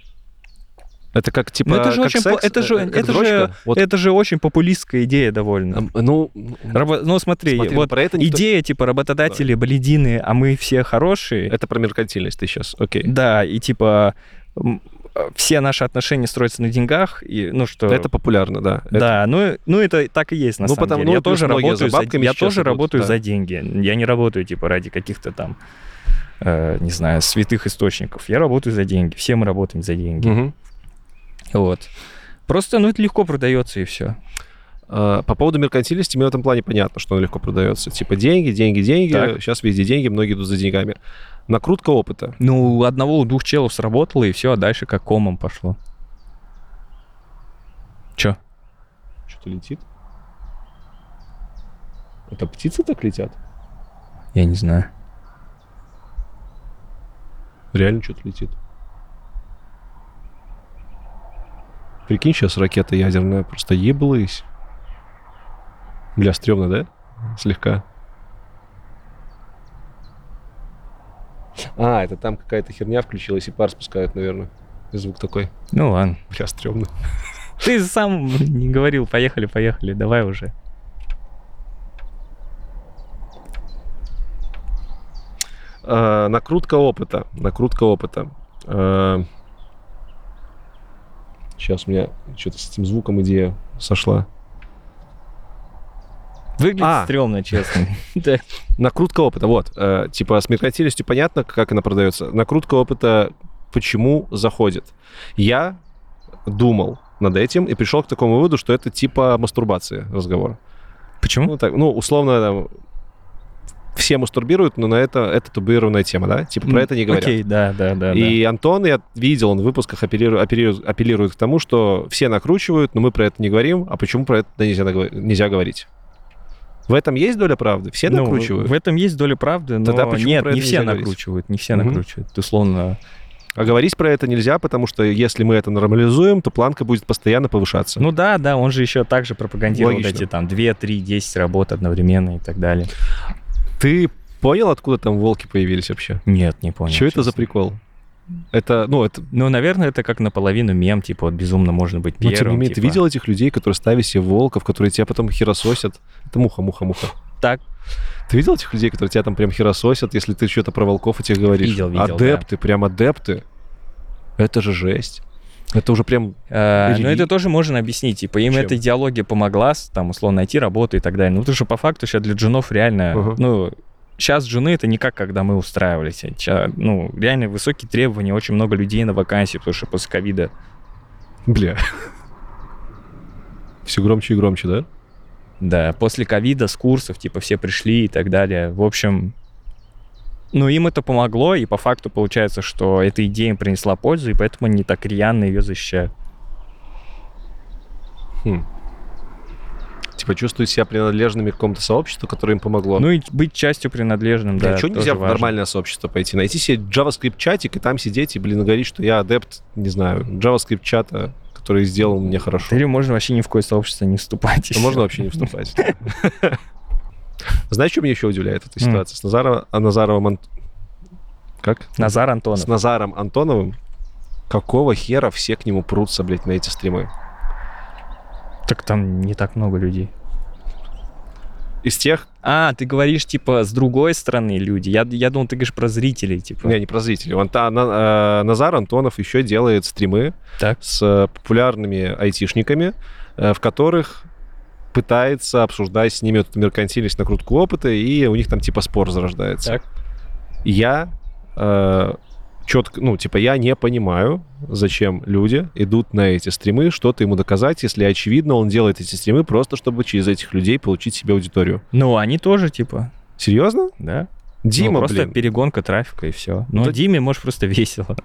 Это как, типа, Ну, это же как очень секс, это же- э, это дрочка? же- Вот, это же очень популистская идея довольно. эм, ну, Рабо- Ну, смотри, смотри, вот про это никто- идея, типа, работодатели бледины, а мы все хорошие. Это про меркантильность ты сейчас, окей. Да, и типа э, все наши отношения строятся на деньгах, и, ну что... Это популярно, да. Это- Да, ну, ну это так и есть на Ну, самом потому- деле. ну, я тоже работаю за за, я тоже идут, работаю да. за деньги. Я не работаю типа ради каких-то там, э, не знаю, святых источников. Я работаю за деньги. Все мы работаем за деньги. Мгм. Вот. Просто, ну это легко продается и все. А, По поводу меркантильности мне в этом плане понятно, что он легко продается. Типа деньги, деньги, деньги. Так. Сейчас везде деньги, многие идут за деньгами. Накрутка опыта. Ну у одного, у двух челов сработало и все, а дальше как комом пошло. Чё? Что-то летит. Это птицы так летят? Я не знаю. Реально что-то летит. Прикинь, сейчас ракета ядерная просто еблась. Бля, стрёмно, да? Слегка. А, это там какая-то херня включилась, и пар спускают, наверное. И звук такой. Ну ладно. Бля, стрёмно. Ты сам не говорил, поехали, поехали, давай уже. Э, накрутка опыта. Накрутка опыта. Сейчас у меня что-то с этим звуком идея сошла. Выглядит А. стрёмно, честно. Накрутка опыта, вот. э, типа с меркантильностью понятно, как она продается. Накрутка опыта почему заходит. Я думал над этим и пришел к такому выводу, что это типа мастурбация разговора. Почему? Ну, так, ну, условно, там, все мастурбируют, но на это, это табуированная тема, да? Типа про это не говорят. Окей, да, да, да. И Антон, я видел, он в выпусках апеллирует, апеллирует, апеллирует к тому, что все накручивают, но мы про это не говорим, а почему про это нельзя, нельзя говорить? В этом есть доля правды? Все Ну, накручивают? в этом есть доля правды, но Тогда нет, не все нельзя говорить? накручивают, не все накручивают. Условно, А говорить про это нельзя, потому что если мы это нормализуем, то планка будет постоянно повышаться. Ну да, да, он же еще также пропагандировал вот Логично. эти там 2, 3, 10 работ одновременно и так далее. Ты понял, откуда там волки появились вообще? Нет, не понял. Что это за прикол? Это, ну, это... Ну, наверное, это как наполовину мем, типа, вот безумно можно быть Ну, первым. тем не менее, ты типа. видел этих людей, которые ставят себе волков, которые тебя потом херососят? Это муха, муха, муха. Так, Ты видел этих людей, которые тебя там прям херососят, если ты что-то про волков этих говоришь? Видел, видел, Адепты, прям адепты. Это же жесть. Это уже прям... Рели- но это тоже можно объяснить. Типа, им Чем? эта идеология помогла, там, условно, найти работу и так далее. Ну, потому что по факту сейчас для джунов реально, Ага. ну, сейчас джуны это не как когда мы устраивались. Ща, ну, реально высокие требования, очень много людей на вакансии, потому что после ковида Бля. Все громче и громче, да? Да, после ковида с курсов, типа, все пришли и так далее. В общем, ну, им это помогло, и по факту получается, что эта идея им принесла пользу, и поэтому они так рьяно ее защищают. Хм. Типа чувствуют себя принадлежными к какому-то сообществу, которое им помогло. Ну и быть частью принадлежным, да. Да, что тоже нельзя в нормальное сообщество пойти? Найти себе JavaScript-чатик и там сидеть и, блин, говорить, что я адепт, не знаю, JavaScript-чата, который сделал мне хорошо. Или можно вообще ни в какое сообщество не вступать. Ну, можно вообще не вступать. Знаешь, что меня еще удивляет эта ситуация? С Назаром, а Назаровым... Ан- Как? Назар Антонов. С Назаром Антоновым. Какого хера все к нему прутся, блядь, на эти стримы? Так там не так много людей. Из тех... А, ты говоришь, типа, с другой стороны люди. Я, я думал, ты говоришь про зрителей, типа. Не, не про зрителей. Он, та- на- э, Назар Антонов еще делает стримы Так. с э, популярными айтишниками, э, в которых пытается обсуждать с ними вот эту меркантильность, накрутку опыта, и у них там типа спор зарождается. Так. Я четко, ну, типа, я не понимаю, зачем люди идут на эти стримы, что-то ему доказать, если очевидно, он делает эти стримы просто, чтобы через этих людей получить себе аудиторию. Ну, они тоже, типа, Серьезно? да. Дима, ну, просто блин. перегонка трафика и все. Ну, Да- Диме, может, просто весело.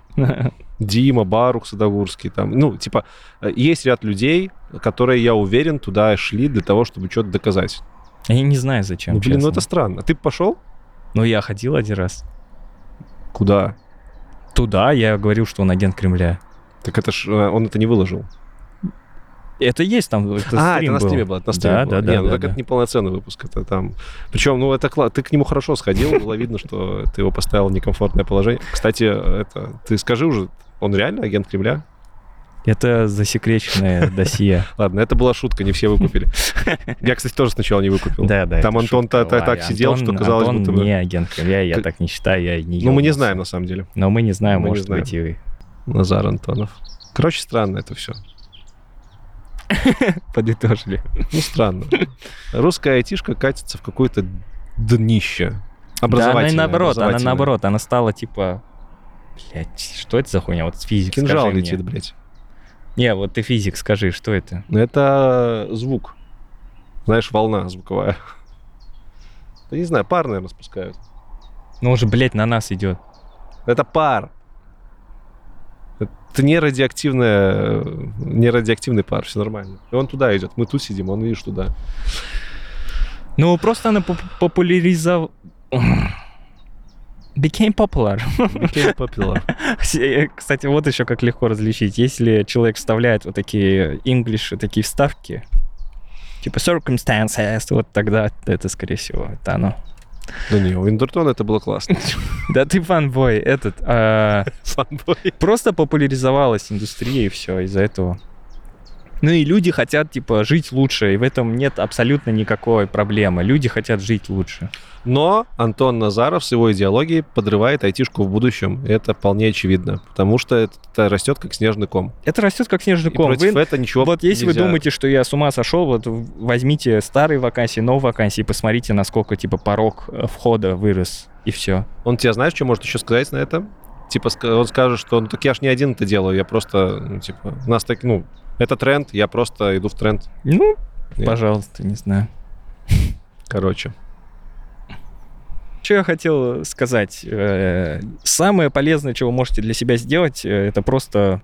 Дима, Барух, Садогурский, там, ну, типа, э, есть ряд людей, которые, я уверен, туда шли для того, чтобы что-то доказать. Я не знаю, зачем, ну, блин, ну честно. это странно. Ты пошел? Ну, я ходил один раз. Куда? Туда я говорил, что он агент Кремля. Так это ж, э, он это не выложил. Это есть там, это а, это на стриме было, на стриме Да, было. да, Не, да, ну да, так да. это не полноценный выпуск, это там... Причем, ну это классно, ты к нему хорошо сходил, было видно, что ты его поставил в некомфортное положение. Кстати, это, ты скажи уже, он реально агент Кремля? Это засекреченное досье. Ладно, это была шутка, не все выкупили. Я, кстати, тоже сначала не выкупил. Да, да. Там Антон так сидел, что казалось, будто бы- не агент Кремля, я так не считаю, я не Ну, мы не знаем, на самом деле. Но мы не знаем, может быть, и вы. Назар Антонов. Короче, странно это все. Подытожили. Ну, странно. Русская айтишка катится в какое-то днище. Да, она Образовательное. наоборот, она образовательное. наоборот, она стала типа... Блять, что это за хуйня? Вот физик, Кинжал летит, мне. блядь. Не, вот ты физик, скажи, что это? Ну, Это звук. Знаешь, волна звуковая. Да не знаю, пар, наверное, спускают. Ну, уже, блядь, на нас идет. Это пар. Это не радиоактивная, не радиоактивный пар, все нормально. И он туда идет. Мы тут сидим, он, видишь, туда. Ну, просто она поп- популяризов... Became popular. Became popular. Э, Кстати, вот еще как легко различить. Если человек вставляет вот такие English, такие вставки, типа circumstances, вот тогда это, скорее всего, это оно. Да не, у Индертона это было классно. Да ты фанбой, этот. а, Фанбой. Просто популяризовалась индустрия, и все, из-за этого. Ну и люди хотят, типа, жить лучше, и в этом нет абсолютно никакой проблемы. Люди хотят жить лучше. Но Антон Назаров с его идеологией подрывает айтишку в будущем. И это вполне очевидно. Потому что это растет как снежный ком. Это растет как снежный И ком. против Вы- этого ничего Вот если нельзя. вы думаете, что я с ума сошел, вот возьмите старые вакансии, новые вакансии, и посмотрите, насколько, типа, порог э, входа вырос, и все. Он тебе знаешь, что может еще сказать на это? Типа, он скажет, что ну так я ж не один это делаю, я просто, ну, типа, нас так, ну, это тренд, я просто иду в тренд. Ну, Нет. пожалуйста, не знаю. Короче. Что я хотел сказать? Э, Самое полезное, чего вы можете для себя сделать, э, это просто...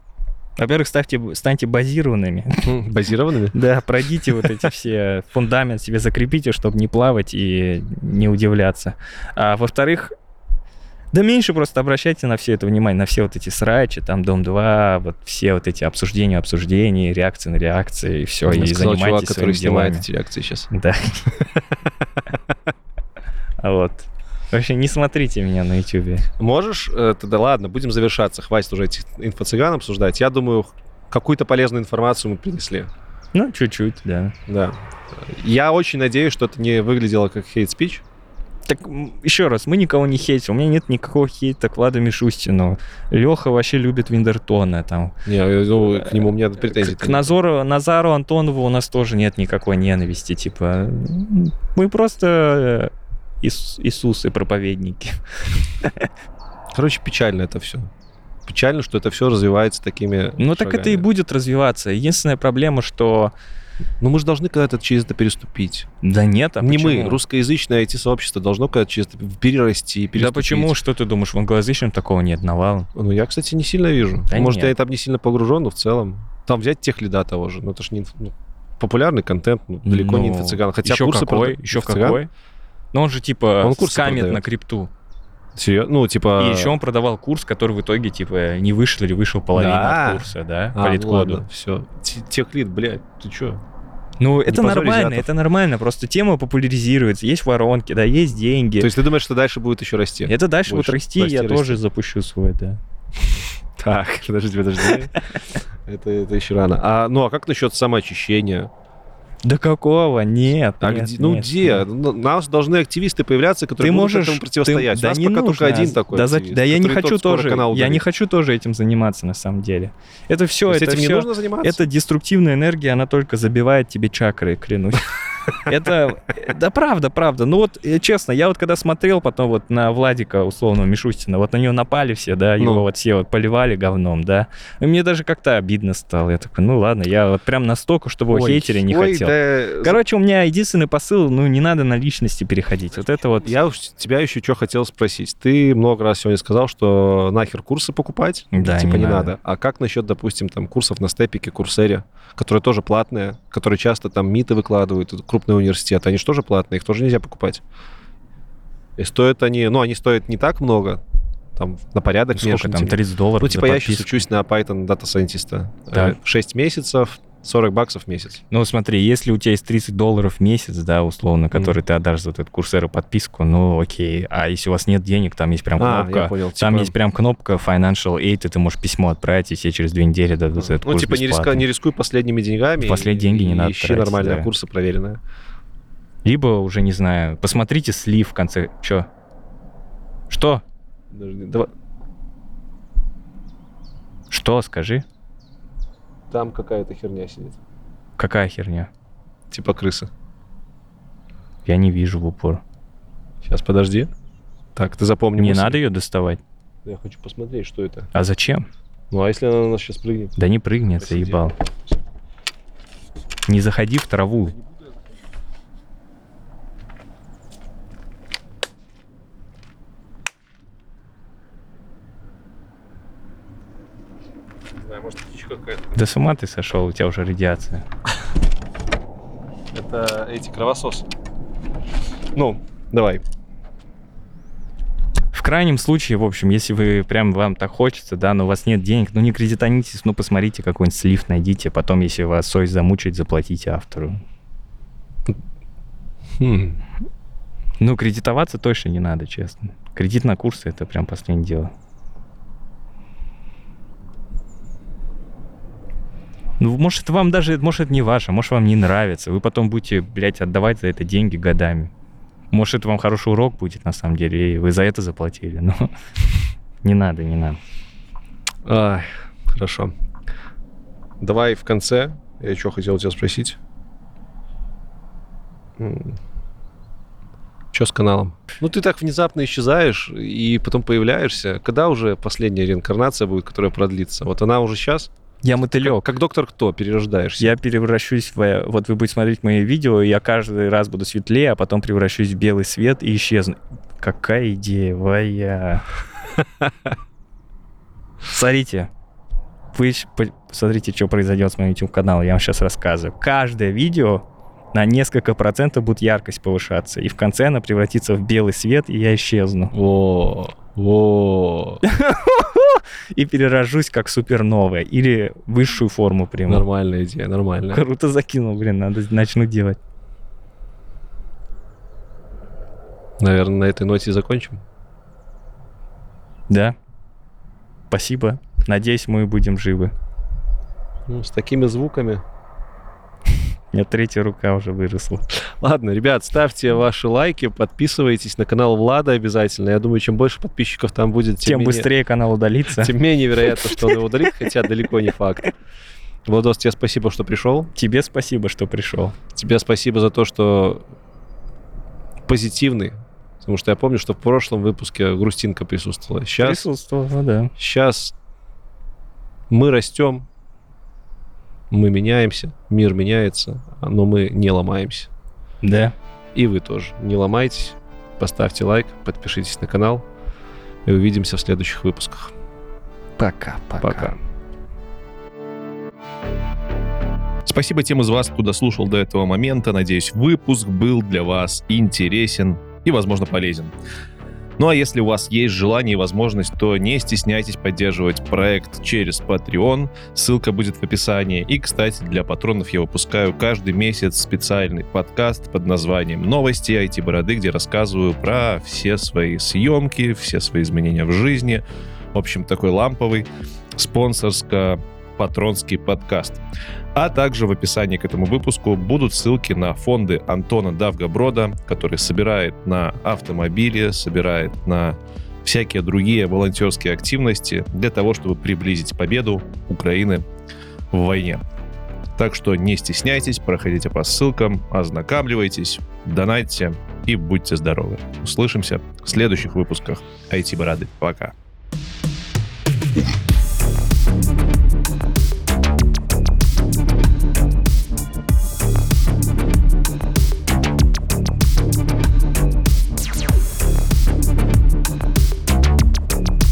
Во-первых, ставьте, станьте базированными. Базированными? Да, пройдите вот эти все фундамент себе закрепите, чтобы не плавать и не удивляться. А во-вторых, да меньше просто обращайте на все это внимание, на все вот эти срачи, там Дом 2, вот все вот эти обсуждения, обсуждения, реакции на реакции, и все, и Сказал занимайтесь чувак, который снимает делами. эти реакции сейчас. Да. Вот. Вообще, не смотрите меня на Ютубе. Можешь, э, тогда ладно, будем завершаться, хватит уже этих инфо-цыган обсуждать. Я думаю, какую-то полезную информацию мы принесли. Ну, чуть-чуть, да. Да. Я очень надеюсь, что это не выглядело как хейт-спич. Так, еще раз, мы никого не хейтим. У меня нет никакого хейта к Владу Мишустину. Леха вообще любит Виндертона. Там. Не, э, ну, к нему у меня претензий. К Назору, Назару Антонову у нас тоже нет никакой ненависти. Типа, мы просто э, Ис- Иисусы проповедники. Короче, печально это все. печально, что это все развивается такими Ну так это и шагами. будет развиваться. Единственная проблема, что... Ну мы же должны когда-то через это переступить. Да нет, а Не почему? мы, русскоязычное IT-сообщество должно когда-то через это перерасти, Да переступить. почему? Что ты думаешь, в англоязычном такого нет, навалом? Ну, я, кстати, не сильно вижу. Да Может, нет. я там не сильно погружен, но в целом. Там взять тех лида того же. Ну, это ж не ну, популярный контент, ну, далеко не Ну, инфо-цыган. Хотя еще курсы какой? Еще какой? Ну он же типа Он скамит продает. на крипту. Серьезно? Ну, типа... И еще он продавал курс, который в итоге типа не вышел или вышел половина Да? от курса, да, А, по лид-коду. все. Техлит, блядь, ты чё? Ну, это позорь нормально, азиатов. это нормально. Просто тема популяризируется. Есть воронки, да, есть деньги. То есть ты думаешь, что дальше будет еще расти? это дальше больше будет расти, расти, я расти. тоже запущу свой, да. Так, подожди, подожди. это, это еще рано. А, ну, а как насчет самоочищения? Да какого? Нет. А нет, где- ну, нет, где? нет. Ну, нас должны активисты появляться, которые Ты будут можешь этому противостоять. ты- У да нас не пока только нужно. один такой Да, активист, да я не хочу тоже. канал Я не хочу тоже этим заниматься на самом деле. Это все, То это этим не всё- нужно заниматься? Это деструктивная энергия, она только забивает тебе чакры, клянусь. Это, да правда, правда. Ну вот, э, честно, я вот когда смотрел потом вот на Владика, условного Мишустина, вот на него напали все, да, его Ну. вот все вот поливали говном, да. И мне даже как-то обидно стало. Я такой, ну ладно, я вот прям настолько, чтобы его Ой, хейтеря не ой, хотел. да, Короче, у меня единственный посыл, ну не надо на личности переходить. Вот это вот... Я уж тебя еще что хотел спросить. Ты много раз сегодня сказал, что нахер курсы покупать, Да, типа не не, надо. надо. А как насчет, допустим, там курсов на степике, курсере, которые тоже платные, которые часто там МИТы выкладывают, крупные университеты, они же тоже платные, их тоже нельзя покупать. И стоят они, ну, они стоят не так много, там на порядок Сколько меньше. там, типа. 30 долларов Ну, типа я сейчас учусь на Python Scientist. Так. 6 месяцев, 40 баксов в месяц. Ну, смотри, если у тебя есть 30 долларов в месяц, да, условно, который ты отдашь за вот этот курсеру подписку, ну, окей. А если у вас нет денег, там есть прям А, кнопка. понял. Там типа- есть прям кнопка Financial Aid, и ты можешь письмо отправить, и все через две недели дадут этот Ну, курс типа не, риска, не рискуй последними деньгами. Последние деньги не и надо Ищи тратить, нормальные да. курсы проверенные. Либо уже, не знаю, посмотрите слив в конце. Чё? Что? Подожди, давай. Что, скажи? Там какая-то херня сидит. Какая херня? Типа крысы. Я не вижу в упор. Сейчас, подожди. Так, ты запомни. Не мысль. надо ее доставать. Я хочу посмотреть, что это. А зачем? Ну, а если она на нас сейчас прыгнет? Да не прыгнет, Посиди. заебал. Не заходи в траву. Не знаю, может, птичка какая-то. Да с ума ты сошел, у тебя уже радиация. Это эти кровососы. Ну, давай. В крайнем случае, в общем, если вы прям вам так хочется, да, но у вас нет денег, ну не кредитонитесь, ну посмотрите какой-нибудь слив, найдите, потом, если вас совесть замучает, заплатите автору. Хм. Ну, кредитоваться точно не надо, честно. Кредит на курсы — это прям последнее дело. Ну, может, вам даже, может, это не ваше, может, вам не нравится. Вы потом будете, блядь, отдавать за это деньги годами. Может, это вам хороший урок будет, на самом деле, и вы за это заплатили. Но не надо, не надо. Ай, хорошо. Давай в конце. Я что хотел тебя спросить. Что с каналом? Ну, ты так внезапно исчезаешь и потом появляешься. Когда уже последняя реинкарнация будет, которая продлится? Вот она уже сейчас? Я мотылек. Как доктор кто? Перерождаешься? Я превращусь в... Вот вы будете смотреть мои видео, и я каждый раз буду светлее, а потом превращусь в белый свет и исчезну. Какая идея, вая. Смотрите. Вы смотрите, что произойдет с моим YouTube-каналом. Я вам сейчас рассказываю. Каждое видео на несколько процентов будет яркость повышаться. И в конце она превратится в белый свет, и я исчезну. О, о, И перерожусь как суперновая. Или высшую форму приму. нормальная идея, нормальная. Круто закинул, блин, надо начну делать. Наверное, на этой ноте и закончим. Да. Спасибо. Надеюсь, мы будем живы. Ну, с такими звуками. У меня третья рука уже выросла. Ладно, ребят, ставьте ваши лайки, подписывайтесь на канал Влада обязательно. Я думаю, чем больше подписчиков там будет, тем, Тем менее, быстрее канал удалится. тем менее вероятно, что он его удалит, хотя далеко не факт. Владос, тебе спасибо, что пришел. Тебе спасибо, что пришел. Тебе спасибо за то, что позитивный. Потому что я помню, что в прошлом выпуске грустинка присутствовала. Сейчас, Присутствовал, ну да. сейчас Мы растем, мы меняемся, мир меняется, но мы не ломаемся. Да. И вы тоже. Не ломайтесь, поставьте лайк, подпишитесь на канал. И увидимся в следующих выпусках. Пока-пока. Пока. Спасибо тем из вас, кто дослушал до этого момента. Надеюсь, выпуск был для вас интересен и, возможно, полезен. Ну а если у вас есть желание и возможность, то не стесняйтесь поддерживать проект через Patreon. Ссылка будет в описании. И, кстати, для патронов я выпускаю каждый месяц специальный подкаст под названием «Новости IT-бороды», где рассказываю про все свои съемки, все свои изменения в жизни. В общем, такой ламповый спонсорско-патронский подкаст. А также в описании к этому выпуску будут ссылки на фонды Антона Давгоброда, который собирает на автомобили, собирает на всякие другие волонтерские активности для того, чтобы приблизить победу Украины в войне. Так что не стесняйтесь, проходите по ссылкам, ознакомливайтесь, донатьте и будьте здоровы. Услышимся в следующих выпусках IT-бороды. Пока. Yeah.